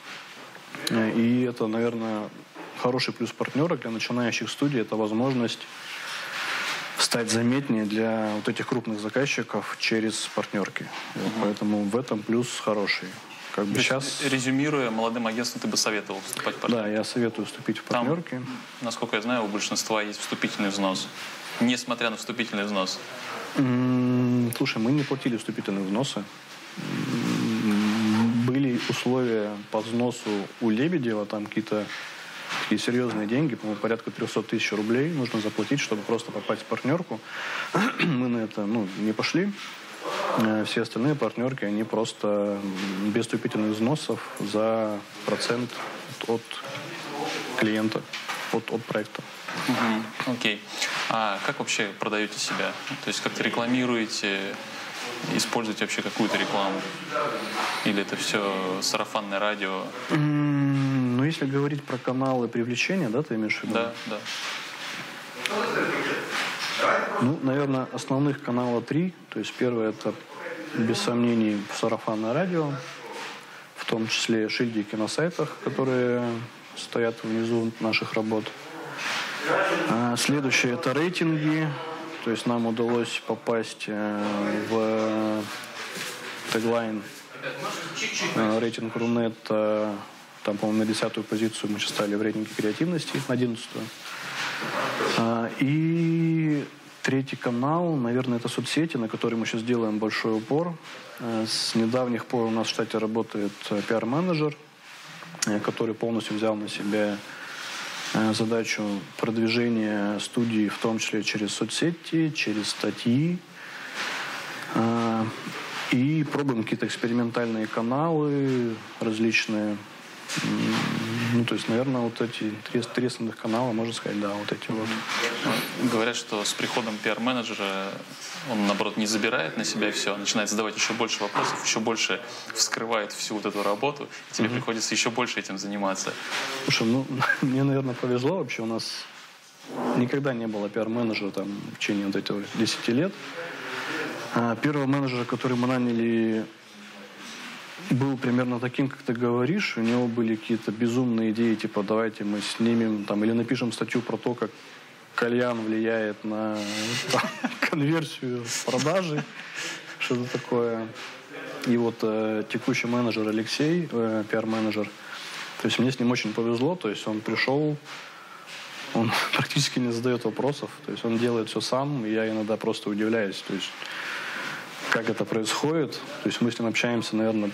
Э, и это, наверное, хороший плюс партнера для начинающих студий. Это возможность стать заметнее для вот этих крупных заказчиков через партнерки. Угу. Поэтому в этом плюс хороший. Как бы сейчас... Резюмируя, молодым агентствам ты бы советовал вступать в партнерки? Да, я советую вступить в партнерки. Там, насколько я знаю, у большинства есть вступительный взнос. Несмотря на вступительный взнос. слушай, мы не платили вступительные взносы. Были условия по взносу у Лебедева, там какие-то и серьезные деньги, по-моему, порядка 300 тысяч рублей нужно заплатить, чтобы просто попасть в партнерку. Мы на это ну, не пошли. Э, все остальные партнерки, они просто без вступительных взносов за процент от клиента, от, от проекта. Окей. Okay. А как вообще продаете себя? То есть как-то рекламируете, используете вообще какую-то рекламу? Или это все сарафанное радио? Mm-hmm. Но если говорить про каналы привлечения, да, ты имеешь в виду? Да, да. Ну, наверное, основных канала три. То есть первый это, без сомнений, сарафанное радио, в том числе шильдики на сайтах, которые стоят внизу наших работ. А следующее это рейтинги. То есть нам удалось попасть э, в теглайн э, рейтинг Рунет. Э, там, по-моему, на десятую позицию мы сейчас стали в рейтинге креативности, на одиннадцатую. А, и третий канал, наверное, это соцсети, на которые мы сейчас делаем большой упор. С недавних пор у нас в штате работает пиар-менеджер, который полностью взял на себя Э, задачу продвижения студии, в том числе через соцсети, через статьи. Э, и пробуем какие-то экспериментальные каналы различные. Ну, то есть, наверное, вот эти три, три основных канала, можно сказать, да, вот эти вот. Говорят, что с приходом пиар-менеджера он, наоборот, не забирает на себя все, начинает задавать еще больше вопросов, еще больше вскрывает всю вот эту работу, и тебе mm-hmm. приходится еще больше этим заниматься. Слушай, ну, мне, наверное, повезло вообще. У нас никогда не было пиар-менеджера там в течение вот этих 10 лет. А первого менеджера, который мы наняли был примерно таким, как ты говоришь. У него были какие-то безумные идеи, типа давайте мы снимем там или напишем статью про то, как кальян влияет на там, конверсию продажи, что-то такое. И вот э, текущий менеджер Алексей, э, пиар-менеджер, то есть мне с ним очень повезло, то есть он пришел, он практически не задает вопросов, то есть он делает все сам, и я иногда просто удивляюсь, то есть как это происходит. То есть мы с ним общаемся, наверное,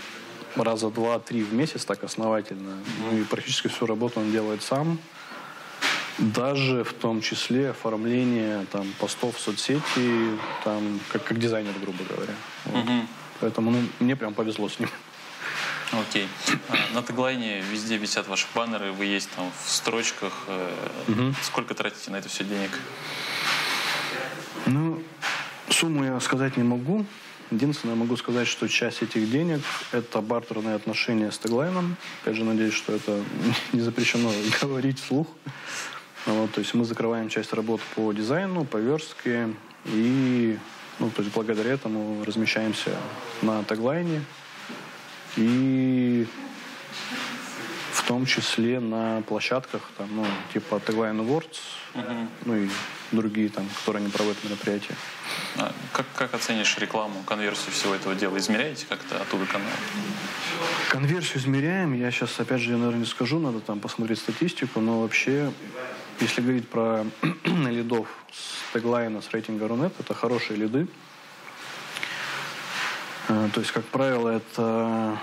раза два-три в месяц так основательно. Ну и практически всю работу он делает сам. Даже в том числе оформление там, постов в соцсети, там, как, как дизайнер, грубо говоря. Вот. Угу. Поэтому ну, мне прям повезло с ним. Окей. А, на теглайне везде висят ваши баннеры, вы есть там в строчках. Угу. Сколько тратите на это все денег? Ну, сумму я сказать не могу. Единственное, могу сказать, что часть этих денег – это бартерные отношения с теглайном. Опять же, надеюсь, что это не запрещено говорить вслух. Вот, то есть мы закрываем часть работ по дизайну, по верстке, и ну, то есть благодаря этому размещаемся на теглайне. И в том числе на площадках, там, ну, типа Tagline Awards, угу. ну и другие там, которые они проводят мероприятия. А как, как оценишь рекламу, конверсию всего этого дела? Измеряете как-то оттуда канал? Конверсию измеряем. Я сейчас, опять же, я, наверное, не скажу, надо там посмотреть статистику, но вообще, если говорить про лидов с теглайна, с рейтинга Рунет, это хорошие лиды. Э, то есть, как правило, это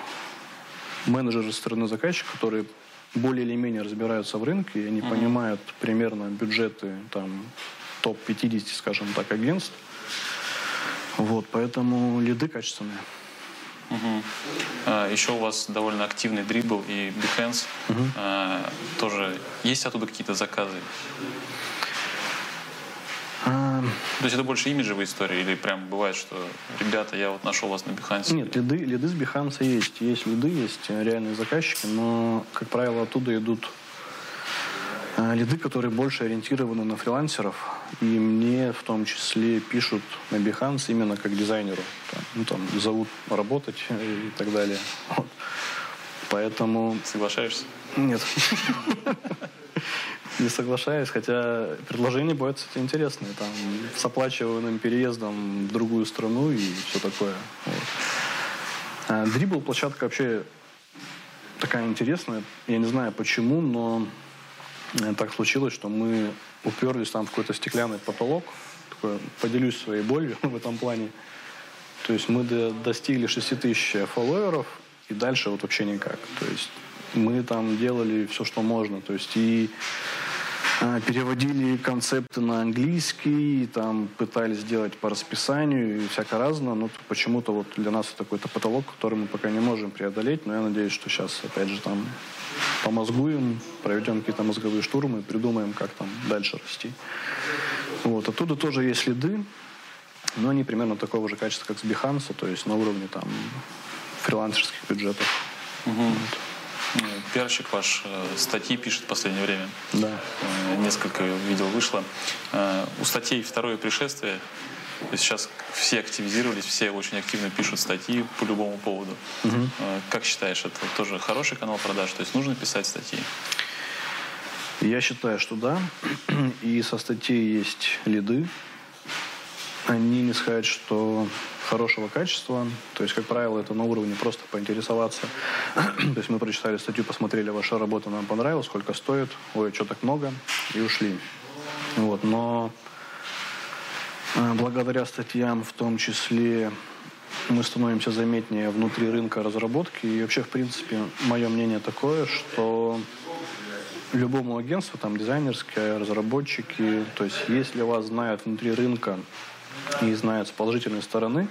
менеджеры со стороны заказчика, которые более или менее разбираются в рынке, и они mm-hmm. понимают примерно бюджеты там топ-50, скажем так, агентств. Вот, поэтому лиды качественные. Угу. А, еще у вас довольно активный дрибл и Behance. Угу. А, тоже есть оттуда какие-то заказы? То есть это больше имиджевая история или прям бывает, что ребята, я вот нашел вас на Behance? Нет, лиды, лиды с Behance есть. Есть лиды, есть реальные заказчики, но, как правило, оттуда идут э, лиды, которые больше ориентированы на фрилансеров. И мне в том числе пишут на Behance именно как дизайнеру. Ну, там, зовут работать и так далее. Вот. Поэтому... Соглашаешься? Нет. Не соглашаюсь, хотя предложения бывают, кстати, интересные. Там, с оплачиваемым переездом в другую страну и все такое. Вот. А, дрибл площадка вообще такая интересная. Я не знаю почему, но э, так случилось, что мы уперлись там в какой-то стеклянный потолок. Такое, поделюсь своей болью в этом плане. То есть мы достигли 6 тысяч фолловеров, и дальше вот вообще никак. То есть мы там делали все, что можно. То есть и а, переводили концепты на английский, там пытались сделать по расписанию и всякое разное, но почему-то вот для нас это какой-то потолок, который мы пока не можем преодолеть, но я надеюсь, что сейчас, опять же, там помозгуем, проведем какие-то мозговые штурмы, придумаем, как там дальше расти. Вот, оттуда тоже есть следы, но они примерно такого же качества, как с Behance, то есть на уровне там фрилансерских бюджетов. Угу. Вот. Пиарщик ваш э, статьи пишет в последнее время. Да. Э, несколько видел вышло. Э, у статей «Второе пришествие» сейчас все активизировались, все очень активно пишут статьи по любому поводу. Угу. Как считаешь, это тоже хороший канал продаж? То есть нужно писать статьи? Я считаю, что да. И со статей есть лиды. Они не сказать, что хорошего качества. То есть, как правило, это на уровне просто поинтересоваться. То есть мы прочитали статью, посмотрели, ваша работа нам понравилась, сколько стоит, ой, что так много, и ушли. Вот. Но э, благодаря статьям в том числе мы становимся заметнее внутри рынка разработки. И вообще, в принципе, мое мнение такое, что любому агентству, там дизайнерские, разработчики, то есть если вас знают внутри рынка и знают с положительной стороны,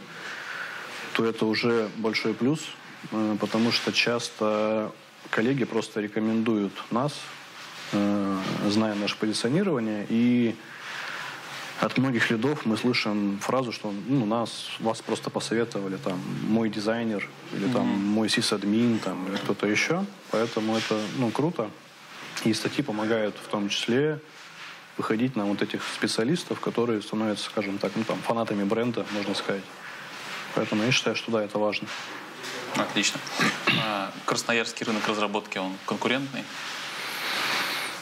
то это уже большой плюс, э, потому что часто коллеги просто рекомендуют нас, э, зная наше позиционирование, и от многих лидов мы слышим фразу, что ну, нас, вас просто посоветовали там мой дизайнер или там mm-hmm. мой сисадмин там или кто-то еще. Поэтому это ну, круто. И статьи помогают в том числе выходить на вот этих специалистов, которые становятся, скажем так, ну, там, фанатами бренда, можно сказать. Поэтому я считаю, что да, это важно. Отлично. А красноярский рынок разработки, он конкурентный?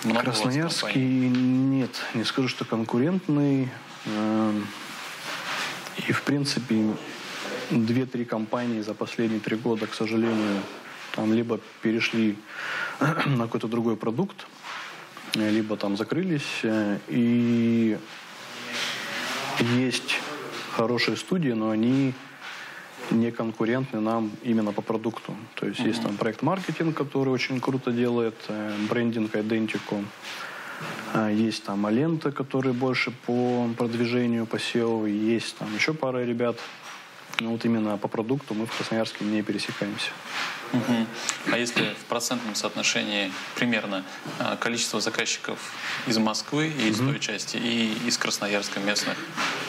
Много Красноярский нет, не скажу, что конкурентный. Эм, и, в принципе, две-три компании за последние три года, к сожалению, там либо перешли на какой-то другой продукт, либо там закрылись. И есть хорошие студии, но они не конкурентны нам именно по продукту. То есть mm-hmm. есть там проект маркетинг, который очень круто делает, э, брендинг, идентику. А есть там Алента, который больше по продвижению, по SEO. Есть там еще пара ребят. Но вот именно по продукту мы в Красноярске не пересекаемся. Угу. А если в процентном соотношении примерно а, количество заказчиков из Москвы и из угу. той части, и из Красноярска местных?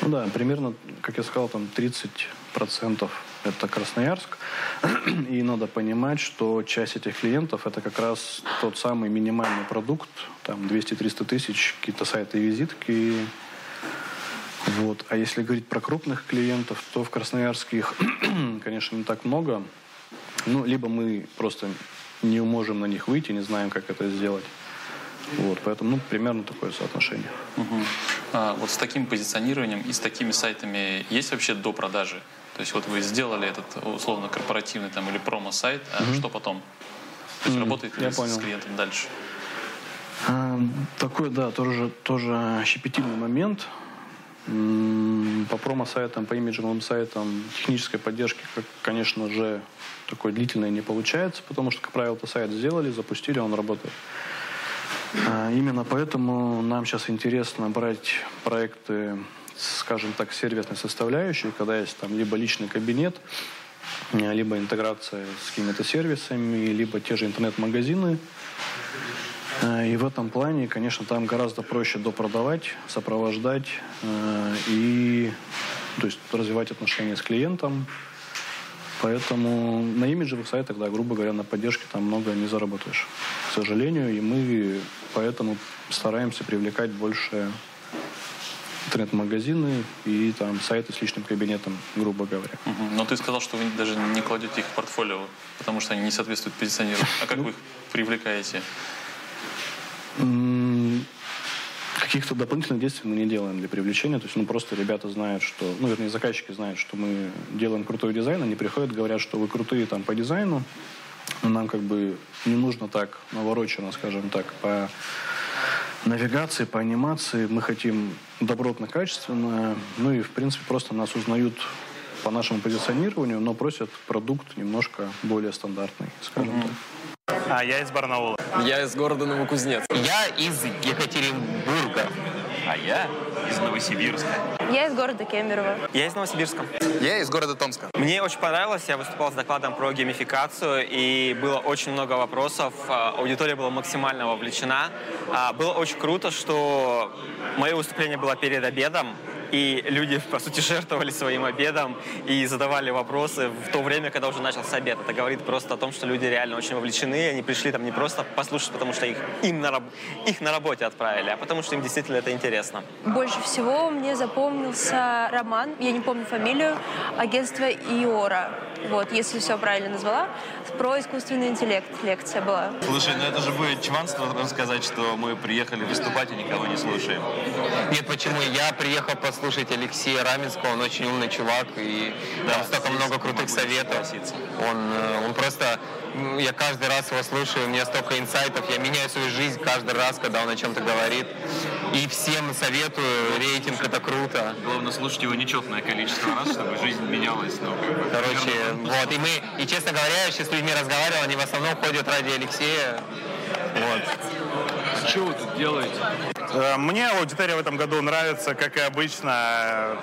Ну да, примерно, как я сказал, там 30% это Красноярск. И надо понимать, что часть этих клиентов это как раз тот самый минимальный продукт, там 200-300 тысяч, какие-то сайты и визитки. Вот. А если говорить про крупных клиентов, то в Красноярске их, конечно, не так много. Ну, либо мы просто не можем на них выйти, не знаем, как это сделать. Вот, поэтому, ну, примерно такое соотношение. Угу. А, вот с таким позиционированием и с такими сайтами есть вообще до продажи? То есть вот вы сделали этот условно корпоративный там или промо-сайт, а угу. что потом? То есть mm, работает ли с клиентом дальше? А, такой, да, тоже, тоже щепетильный момент. По промо-сайтам, по имиджевым сайтам технической поддержки, конечно же, такой длительной не получается, потому что, как правило, это сайт сделали, запустили, он работает. А, именно поэтому нам сейчас интересно брать проекты, скажем так, сервисной составляющей, когда есть там либо личный кабинет, либо интеграция с какими-то сервисами, либо те же интернет-магазины, и в этом плане, конечно, там гораздо проще допродавать, сопровождать э, и то есть, развивать отношения с клиентом. Поэтому на имиджевых сайтах, да, грубо говоря, на поддержке там много не заработаешь, к сожалению. И мы поэтому стараемся привлекать больше интернет-магазины и там сайты с личным кабинетом, грубо говоря. Угу. Но ты сказал, что вы даже не кладете их в портфолио, потому что они не соответствуют позиционированию. А как ну, вы их привлекаете? Каких-то дополнительных действий мы не делаем для привлечения. То есть, ну, просто ребята знают, что... Ну, вернее, заказчики знают, что мы делаем крутой дизайн. Они приходят, говорят, что вы крутые там по дизайну. Но нам как бы не нужно так наворочено, скажем так, по навигации, по анимации. Мы хотим добротно, качественно. Ну и, в принципе, просто нас узнают по нашему позиционированию, но просят продукт немножко более стандартный, скажем mm-hmm. так. А я из Барнаула. Я из города Новокузнецк. Я из Екатеринбурга. А я из Новосибирска. Я из города Кемерово. Я из Новосибирска. Я из города Томска. Мне очень понравилось, я выступал с докладом про геймификацию, и было очень много вопросов, а, аудитория была максимально вовлечена. А, Было очень круто, что мое выступление было перед обедом, и люди, по сути, жертвовали своим обедом и задавали вопросы в то время, когда уже начался обед. Это говорит просто о том, что люди реально очень вовлечены, они пришли там не просто послушать, потому что их, им на, раб- их на работе отправили, а потому что им действительно это интересно. Больше всего мне запомнился роман, я не помню фамилию, агентство Иора. Вот, если все правильно назвала, про искусственный интеллект лекция была. Слушай, ну это же будет чванство нам сказать, что мы приехали выступать и никого не слушаем. Нет, почему? Я приехал послушать Алексея Раменского, он очень умный чувак, и там столько много крутых советов. Он, э, он просто, м, я каждый раз его слушаю, у меня столько инсайтов, я меняю свою жизнь каждый раз, когда он о чем-то говорит. И всем советую, рейтинг это круто. Главное слушать его нечетное количество раз, чтобы жизнь менялась. Как бы, Короче, вот, и мы, и честно говоря, я сейчас с людьми разговаривал, они в основном ходят ради Алексея. Вот. Что вы тут делаете? Э, Мне аудитория в этом году нравится, как и обычно.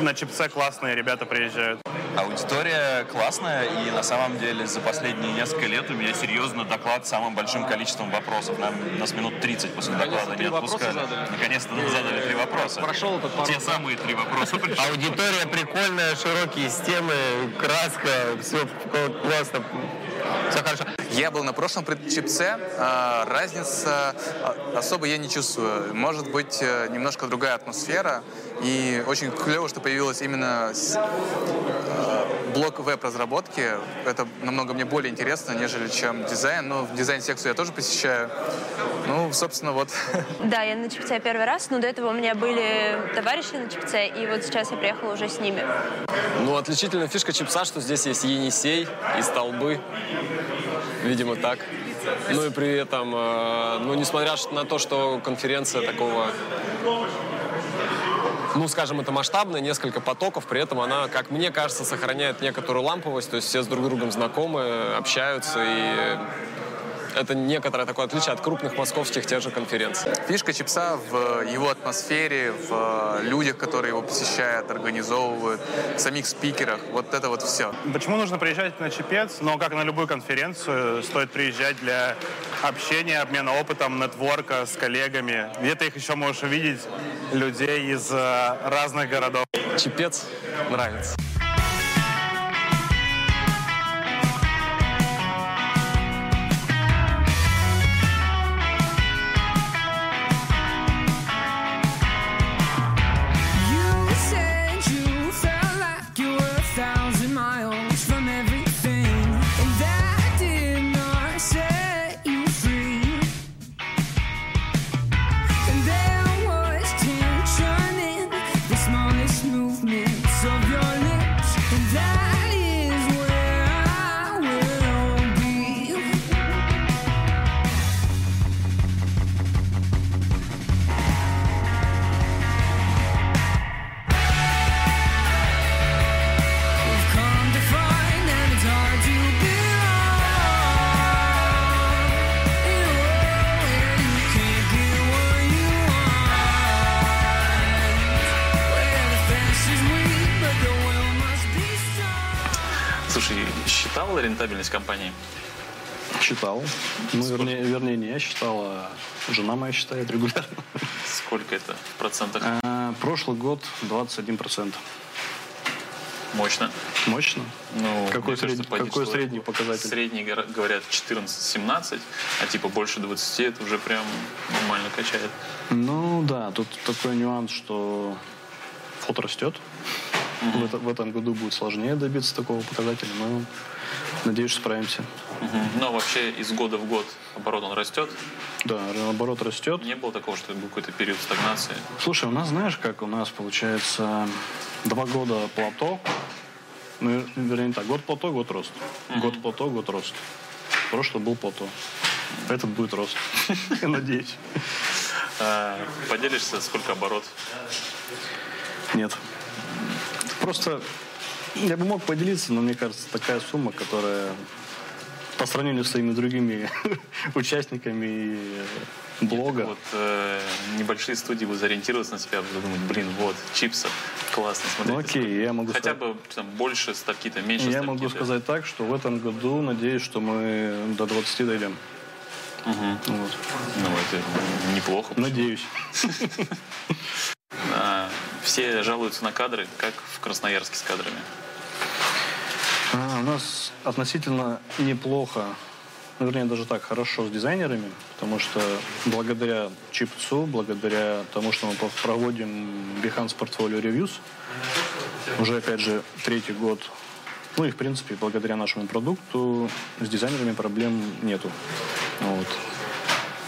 На чипце классные ребята приезжают. Аудитория классная, и на самом деле за последние несколько лет у меня серьезно доклад с самым большим количеством вопросов. Нам, нас минут 30 после доклада не отпускали. Наконец-то нам задали три вопроса. Прошел этот порог. Те самые три вопроса. Аудитория прикольная, широкие системы, краска, все классно. Все хорошо. Я был на прошлом предчипце. а, Разница а, особо я не чувствую. Может быть, э, немножко другая атмосфера. И очень клево, что появилась именно с- э, блок веб-разработки. Это намного мне более интересно, нежели чем дизайн. Но в дизайн-секцию я тоже посещаю. Ну, собственно, вот. Да, я на чипце первый раз, но до этого у меня были товарищи на чипце, и вот сейчас я приехала уже с ними. Ну, отличительная фишка чипса, что здесь есть Енисей и столбы. Видимо, так. Ну и при этом, э, ну, несмотря на то, что конференция такого, ну, скажем, это масштабная, несколько потоков, при этом она, как мне кажется, сохраняет некоторую ламповость, то есть все с друг другом знакомы, общаются, и это некоторое такое отличие от крупных московских тех же конференций. Фишка чипса в его атмосфере, в людях, которые его посещают, организовывают, в самих спикерах. Вот это вот все. Почему нужно приезжать на чипец? Но, как на любую конференцию, стоит приезжать для общения, обмена опытом, нетворка с коллегами. Где-то их еще можешь увидеть, людей из э, разных городов. Чипец нравится. Компании? Читал. Ну, вернее, вернее, не я считал, а жена моя считает регулярно. Сколько это в процентах? А, прошлый год 21%. Мощно. Мощно? Ну, Какой мне кажется, какой средний показатель? Средний говорят 14-17, а типа больше 20 это уже прям нормально качает. Ну да, тут такой нюанс, что фото растет. В, это- в этом году будет сложнее добиться такого показателя, но надеюсь, справимся. Мгм. Но вообще из года в год оборот он растет. Да, наоборот растет. Не было такого, что был какой-то период стагнации. Слушай, у нас, знаешь, как у нас получается два года плато, ну, вернее, не так, год плато, год рост. Год плато, год рост. Прошлый был плато. Этот будет рост. Я надеюсь. А, поделишься, сколько оборот? Нет. Просто я бы мог поделиться, но мне кажется, такая сумма, которая по сравнению с своими другими участниками и блога. Вот э, небольшие студии будут ориентироваться на себя, будут думать, блин, вот, чипсы, классно, смотрите. Ну, окей, я могу Хотя сказать- бы там больше ставки-то, меньше Я ставки. могу сказать так, что в этом году надеюсь, что мы до 20 дойдем. Вот. Ну, это неплохо. Надеюсь. А, все жалуются на кадры, как в Красноярске с кадрами. А, у нас относительно неплохо, ну, вернее, даже так, хорошо с дизайнерами, потому что благодаря чипцу, благодаря тому, что мы проводим Behance Portfolio Reviews, уже, опять же, третий год, ну и, в принципе, благодаря нашему продукту с дизайнерами проблем нету. Вот.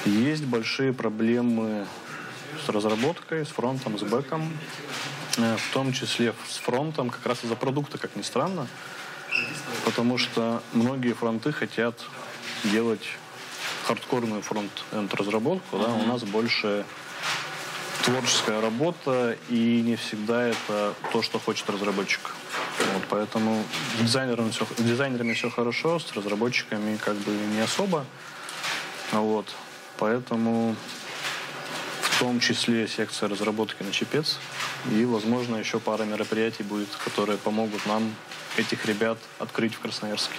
Есть большие проблемы с разработкой, с фронтом, с бэком, э, в том числе с фронтом как раз из-за продукта, как ни странно. Потому что многие фронты хотят делать хардкорную фронт-энд разработку, да, у нас больше творческая работа, и не всегда это то, что хочет разработчик. Вот, поэтому с дизайнерами, все, с дизайнерами все хорошо, с разработчиками как бы не особо. Вот, поэтому в том числе секция разработки на чипец. И, возможно, еще пара мероприятий будет, которые помогут нам этих ребят открыть в Красноярске.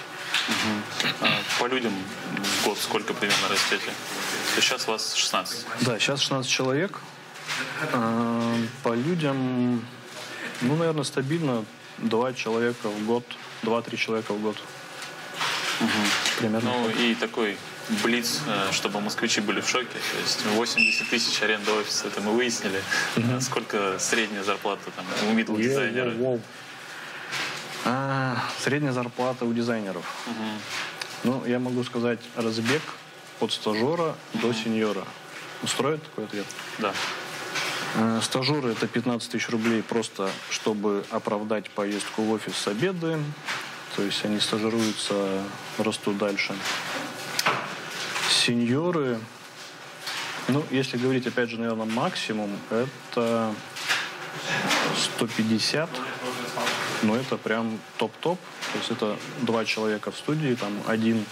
А, по людям в год сколько примерно растете? То есть сейчас у вас 16. Да, сейчас 16 человек. А, По людям, ну, наверное, стабильно два человека в год, два-три человека в год. Примерно. Ну и такой блиц, э, чтобы москвичи были в шоке. То есть 80 тысяч аренда офиса, это мы выяснили. А Сколько средняя зарплата там у middle дизайнера? Воу-воу-воу. А, средняя зарплата у дизайнеров. Ну, я могу сказать, разбег от стажера до сеньора. Устроит такой ответ? Да. Э, Стажеры это 15 тысяч рублей просто, чтобы оправдать поездку в офис с обеды. То есть они стажируются, растут дальше. Сеньоры, ну, если говорить, опять же, наверное, максимум, это 150. Но это прям топ-топ. То есть это два человека в студии, там один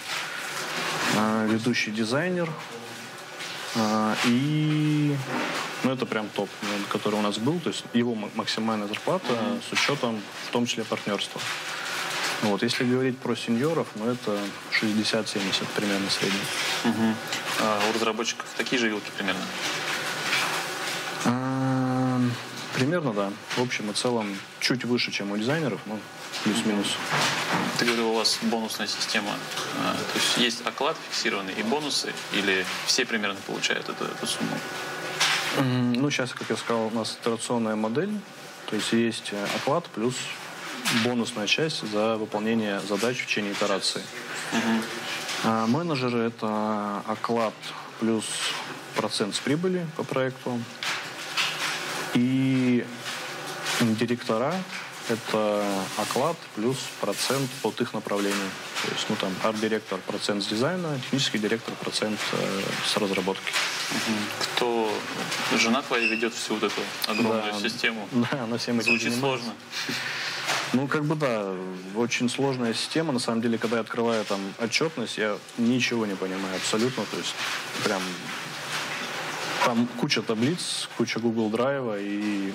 э, ведущий дизайнер, а, И ну, это прям топ, который у нас был. То есть его ма- максимальная зарплата с учетом в том числе партнерства. Вот, если говорить про сеньоров, ну это 60-70 примерно средний. А у разработчиков такие же вилки примерно? А, Примерно, да. В общем и целом, чуть выше, чем у дизайнеров, ну, плюс-минус. Ты говорил, у вас бонусная система. А, То есть есть оклад фиксированный и бонусы, или все примерно получают эту, эту сумму? Ну, сейчас, как я сказал, у нас итерационная модель. То есть есть э, оклад плюс бонусная часть за выполнение задач в течение итерации. А менеджеры – это оклад плюс процент с прибыли по проекту. И директора – это оклад плюс процент от их направлению. То есть, ну, там, арт-директор – процент с дизайна, технический директор – процент э, с разработки. Кто жена твоя ведет всю вот эту огромную Да. систему? Да, она всем этим Звучит занимается. сложно. Ну, как бы да, очень сложная система. На самом деле, когда я открываю там отчетность, я ничего не понимаю абсолютно. То есть прям там куча таблиц, куча Google Драйва, и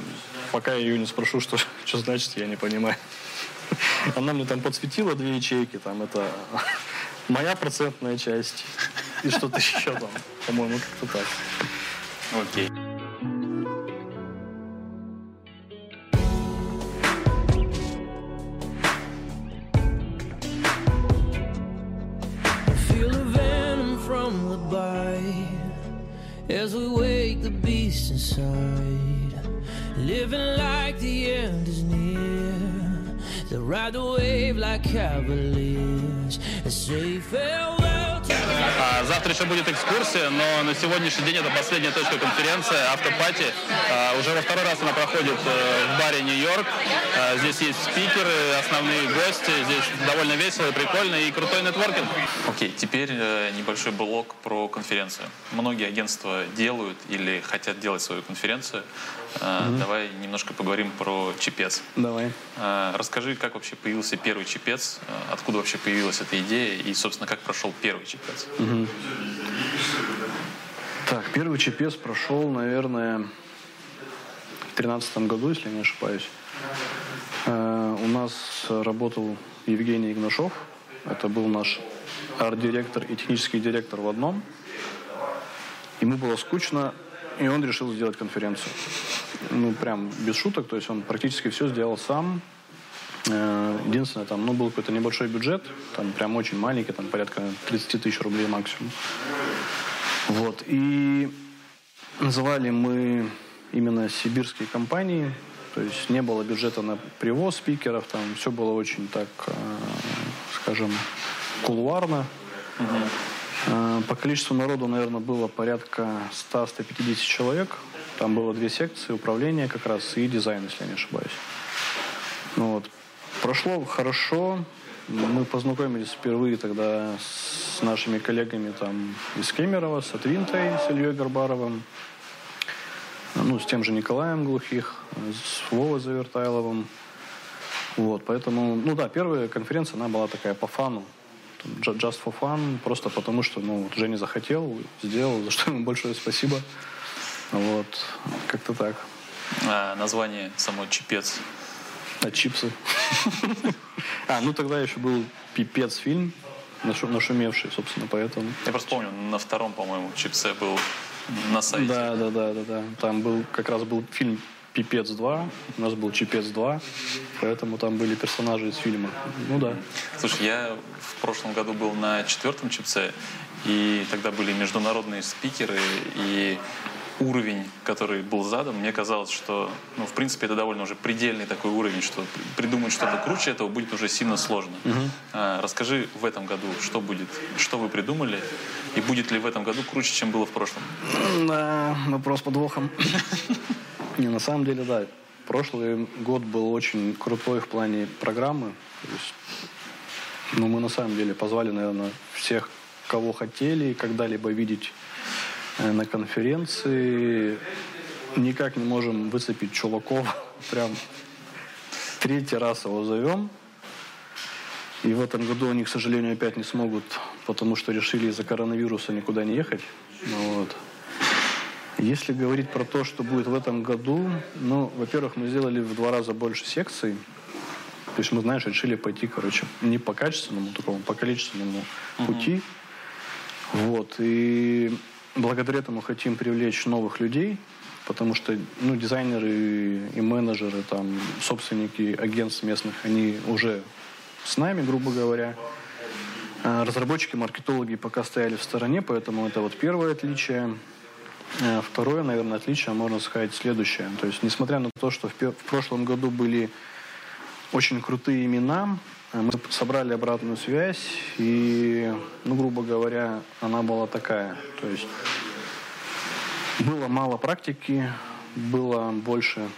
пока я ее не спрошу, что, что значит, я не понимаю. Она мне там подсветила две ячейки, там это моя процентная часть и что-то еще там, по-моему, как-то так. Окей. Feel as we wake the beast inside. Living like the end is near. They ride the wave like cavaliers А, Завтра еще будет экскурсия, но на сегодняшний день это последняя точка конференции, автопати. А, Уже во второй раз она проходит э, в баре Нью-Йорк. А, Здесь есть спикеры, основные гости. Здесь довольно весело и прикольно, и крутой нетворкинг. Окей, теперь э, небольшой блок про конференцию. Многие агентства делают или хотят делать свою конференцию. Э, Давай немножко поговорим про чипец. Давай. Расскажи, как вообще появился первый чипец, откуда вообще появилась эта идея и, собственно, как прошел первый чипец. Так, первый ЧПС прошел, наверное, в тринадцатом году, если не ошибаюсь. Э, у нас работал Евгений Игнашов. Это был наш арт-директор и технический директор в одном. Ему было скучно, и он решил сделать конференцию. Ну, прям без шуток, то есть он практически все сделал сам. Э, Единственное, там, ну, был какой-то небольшой бюджет, там прям очень маленький, там порядка 30 тысяч рублей максимум. Вот, и называли мы именно сибирские компании, то есть не было бюджета на привоз спикеров, там все было очень так, э, скажем, кулуарно. Э, По количеству народу, наверное, было порядка 100-150 человек. Там было две секции, управление как раз и дизайн, если я не ошибаюсь. Ну, вот. Прошло хорошо. Мы познакомились впервые тогда с нашими коллегами там из Кемерово, с Атвинтой, с Ильей Горбаровым, ну, с тем же Николаем Глухих, с Вовой Завертайловым. Вот, поэтому, ну да, первая конференция, она была такая по фану. Ju- Just for fun, просто потому что, ну, вот Женя захотел, сделал, за что ему большое спасибо. Вот, как-то так. А название самой Чипец. А чипсы? А, ну тогда еще был пипец фильм, нашу- нашумевший, собственно, поэтому. Я просто помню, на втором, по-моему, Чипсе был на сайте. Да, да, да, да, да. Там был как раз был фильм Пипец 2, у нас был Чипец 2, поэтому там были персонажи из фильма. Ну да. Слушай, я в прошлом году был на четвертом чипце, и тогда были международные спикеры, и уровень, который был задан, мне казалось, что, ну, в принципе, это довольно уже предельный такой уровень, что при- придумать что-то круче этого будет уже сильно сложно. А, расскажи в этом году, что будет, что вы придумали, и будет ли в этом году круче, чем было в прошлом? Да, вопрос подвохом. Не, на самом деле, да. Прошлый год был очень крутой в плане программы. Есть, ну, мы на самом деле позвали, наверное, всех, кого хотели когда-либо видеть на конференции. Никак не можем выцепить чуваков. Прям третий раз его зовем. И в этом году они, к сожалению, опять не смогут, потому что решили из-за коронавируса никуда не ехать. Ну, вот. Если говорить про то, что будет в этом году, ну, во-первых, мы сделали в два раза больше секций. То есть мы, знаешь, решили пойти, короче, не по качественному такому, по количественному пути. Вот. И благодаря этому хотим привлечь новых людей, потому что, ну, дизайнеры и менеджеры, там, собственники агентств местных, они уже с нами, грубо говоря. А Разработчики, маркетологи пока стояли в стороне, поэтому это вот первое отличие. Э, Второе, наверное, отличие, можно сказать, следующее. То есть, несмотря на то, что в, в прошлом году были очень крутые имена, мы собрали обратную связь, и, ну, грубо говоря, она была такая. То есть, было мало практики, было больше,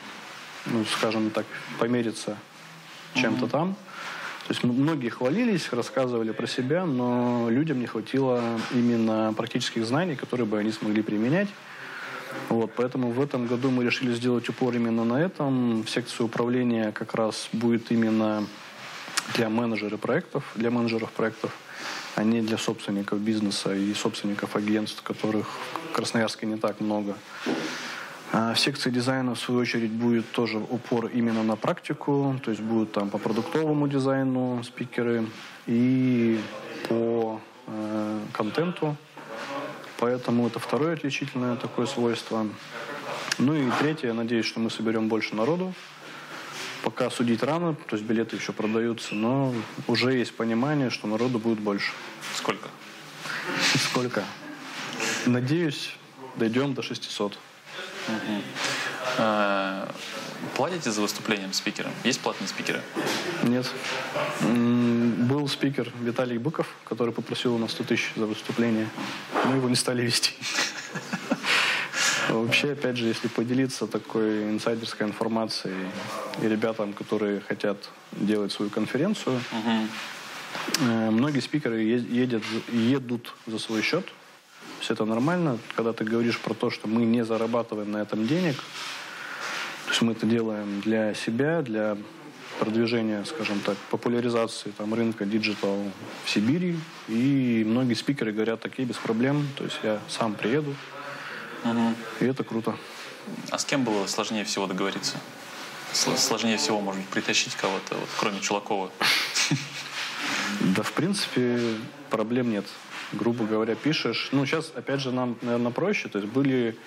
ну, скажем так, помериться чем-то там. То есть многие хвалились, рассказывали про себя, но людям не хватило именно практических знаний, которые бы они смогли применять. Вот, поэтому в этом году мы решили сделать упор именно на этом. В секции управления как раз будет именно для менеджеров проектов, для менеджеров проектов, а не для собственников бизнеса и собственников агентств, которых в Красноярске не так много. А в секции дизайна, в свою очередь, будет тоже упор именно на практику, то есть будут там по продуктовому дизайну спикеры и по э, контенту. Поэтому это второе отличительное такое свойство. Ну и третье, я надеюсь, что мы соберем больше народу. Пока судить рано, то есть билеты еще продаются, но уже есть понимание, что народу будет больше. Сколько? Сколько? Надеюсь, дойдем до 600. А, Платите за выступлением спикера? Есть платные спикеры? Нет. Был спикер Виталий Быков, который попросил у нас 100 тысяч за выступление. Мы его не стали вести. Вообще, опять же, если поделиться такой инсайдерской информацией и ребятам, которые хотят делать свою конференцию, э, многие спикеры едят, едут за свой счет. Есть это нормально, когда ты говоришь про то, что мы не зарабатываем на этом денег, то есть мы это делаем для себя, для продвижения, скажем так, популяризации там, рынка digital в Сибири. И многие спикеры говорят, такие без проблем, то есть я сам приеду, И это круто. А с кем было сложнее всего договориться? Сл- Сложнее всего, может быть, притащить кого-то, вот, кроме Чулакова? Да, в принципе, проблем нет. Грубо говоря, пишешь. Ну, сейчас, опять же, нам, наверное, проще. То есть были...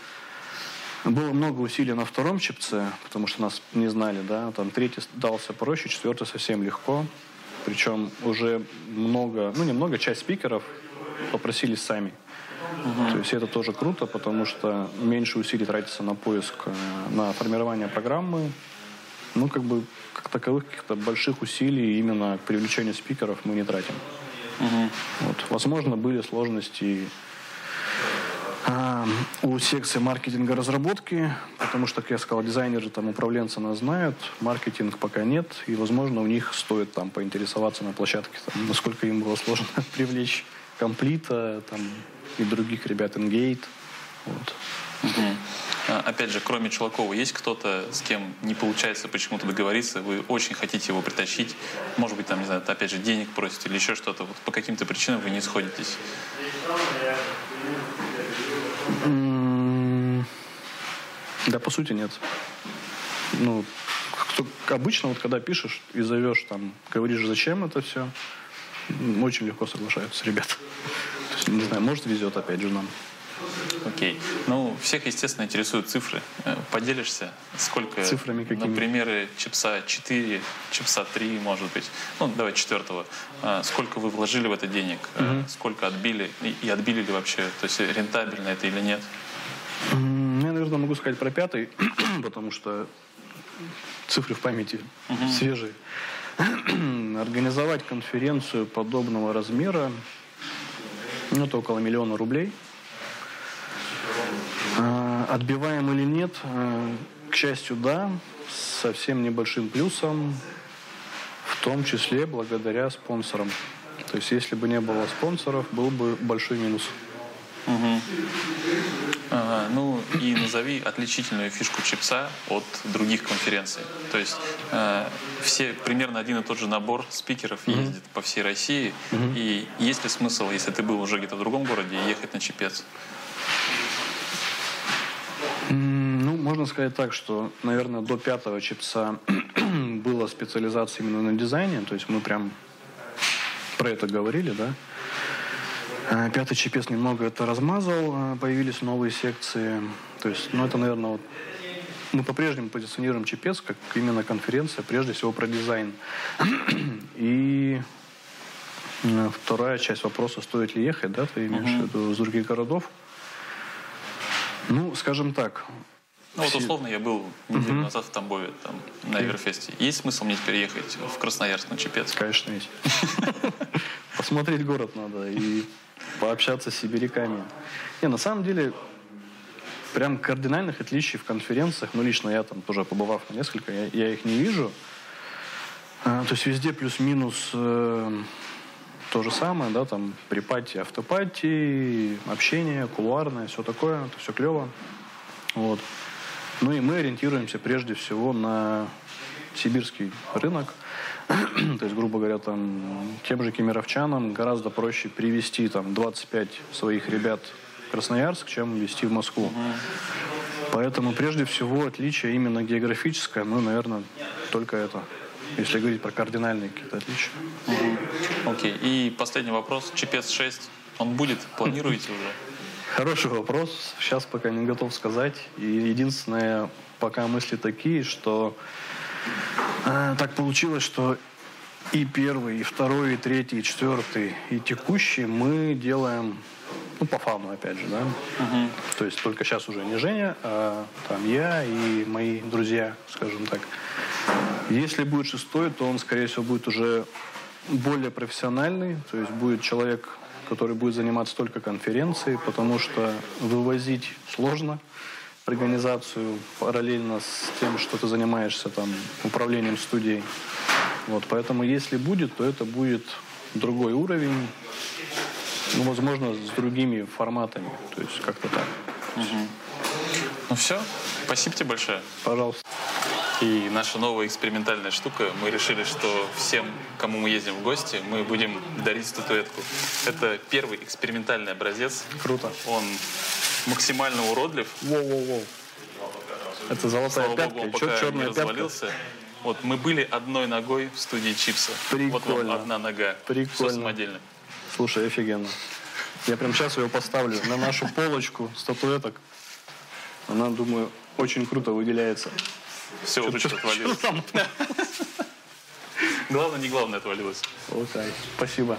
Было много усилий на втором чипце, потому что нас не знали, да. Там третий дался проще, четвертый совсем легко. Причем уже много, ну, немного, часть спикеров попросились сами. То есть это тоже круто, потому что меньше усилий тратится на поиск, э, на формирование программы. Ну, как бы, как таковых каких-то больших усилий именно к привлечению спикеров мы не тратим. Вот. Возможно, были сложности а, у секции маркетинга разработки, потому что, как я сказал, дизайнеры, там, управленцы нас знают, маркетинг пока нет, и, возможно, у них стоит там поинтересоваться на площадке, там, насколько им было сложно привлечь комплита, там, и других ребят, Engate. Вот. А, Опять же, кроме Чулакова, есть кто-то, с кем не получается почему-то договориться, вы очень хотите его притащить, может быть, там, не знаю, опять же, денег просите или еще что-то, вот по каким-то причинам вы не сходитесь. М, Да, по сути, нет. Ну, обычно, вот когда пишешь и зовешь, там, говоришь, зачем это все, очень легко соглашаются ребята. То есть, не знаю, может, везет, опять же, нам. Окей. Ну, всех, естественно, интересуют цифры. Э, Поделишься, сколько, Цифрами какими? на примеры чипса 4, чипса 3, может быть, ну, давай четвертого, А, сколько вы вложили в это денег, э, сколько отбили, и, отбили ли вообще, то есть рентабельно это или нет? Я, наверное, могу сказать про пятый, потому что цифры в памяти свежие. Организовать конференцию подобного размера, ну, это около миллиона рублей. А, Отбиваем или нет? А, К счастью, да, совсем небольшим плюсом, в том числе благодаря спонсорам. То есть, если бы не было спонсоров, был бы большой минус. А, ну и назови отличительную фишку чипса от других конференций. То есть э, все примерно один и тот же набор спикеров ездит по всей России. И есть ли смысл, если ты был уже где-то в другом городе, ехать на чипец? Ну, можно сказать так, что, наверное, до пятого чипса была специализация именно на дизайне, то есть мы прям про это говорили, да. А, Пятый чипес немного это размазал, а, появились новые секции. То есть, ну, это, наверное, вот мы по-прежнему позиционируем чипес как именно конференция, прежде всего про дизайн. И э, вторая часть вопроса, стоит ли ехать, да, ты имеешь в виду из других городов? Ну, скажем так, Ну вот условно я был неделю назад в Тамбове, там, на Эверфесте. Есть смысл мне теперь ехать в Красноярск на чипец? Конечно, есть. Посмотреть город надо и пообщаться с сибиряками. Не, на самом деле, прям кардинальных отличий в конференциях, ну, лично я там тоже побывав на несколько, я, я их не вижу. А, то есть везде плюс-минус э, то же самое, да, там припати, автопати, общение, кулуарное, все такое, это все клево. Вот. Ну и мы ориентируемся прежде всего на сибирский рынок. То есть, грубо говоря, там тем же кемеровчанам гораздо проще привести там 25 своих ребят в Красноярск, чем везти в Москву. Поэтому прежде всего отличие именно географическое, ну, наверное, только это. Если говорить про кардинальные какие-то отличия. Окей. И последний вопрос. Чипец 6, он будет? Планируете уже? Хороший вопрос. Сейчас пока не готов сказать. И единственное, пока мысли такие, что так получилось, что и первый, и второй, и третий, и четвертый, и текущий мы делаем, ну, по фану, опять же, да. То есть только сейчас уже не Женя, а там я и мои друзья, скажем так. Если будет шестой, то он, скорее всего, будет уже более профессиональный, то есть будет человек, который будет заниматься только конференцией, потому что вывозить сложно организацию параллельно с тем, что ты занимаешься там управлением студией. Вот, поэтому если будет, то это будет другой уровень, ну, возможно, с другими форматами, то есть как-то так. Ну все. Спасибо тебе большое. Пожалуйста. И наша новая экспериментальная штука, мы решили, что всем, кому мы ездим в гости, мы будем дарить статуэтку. Это первый экспериментальный образец. Круто. Он максимально уродлив. Воу-воу-воу. Это золотая Слава пятка, богу, пока чё не черная пятка? развалился. Вот мы были одной ногой в студии Чипса. Вот вам Прикольно. одна нога. Все Прикольно. самодельно. Слушай, офигенно. Я прям сейчас ее поставлю на нашу полочку статуэток. Она, думаю, очень круто выделяется. Все, уже чё- что отвалилось. чё там? Главное, не главное отвалилось. Окей, спасибо.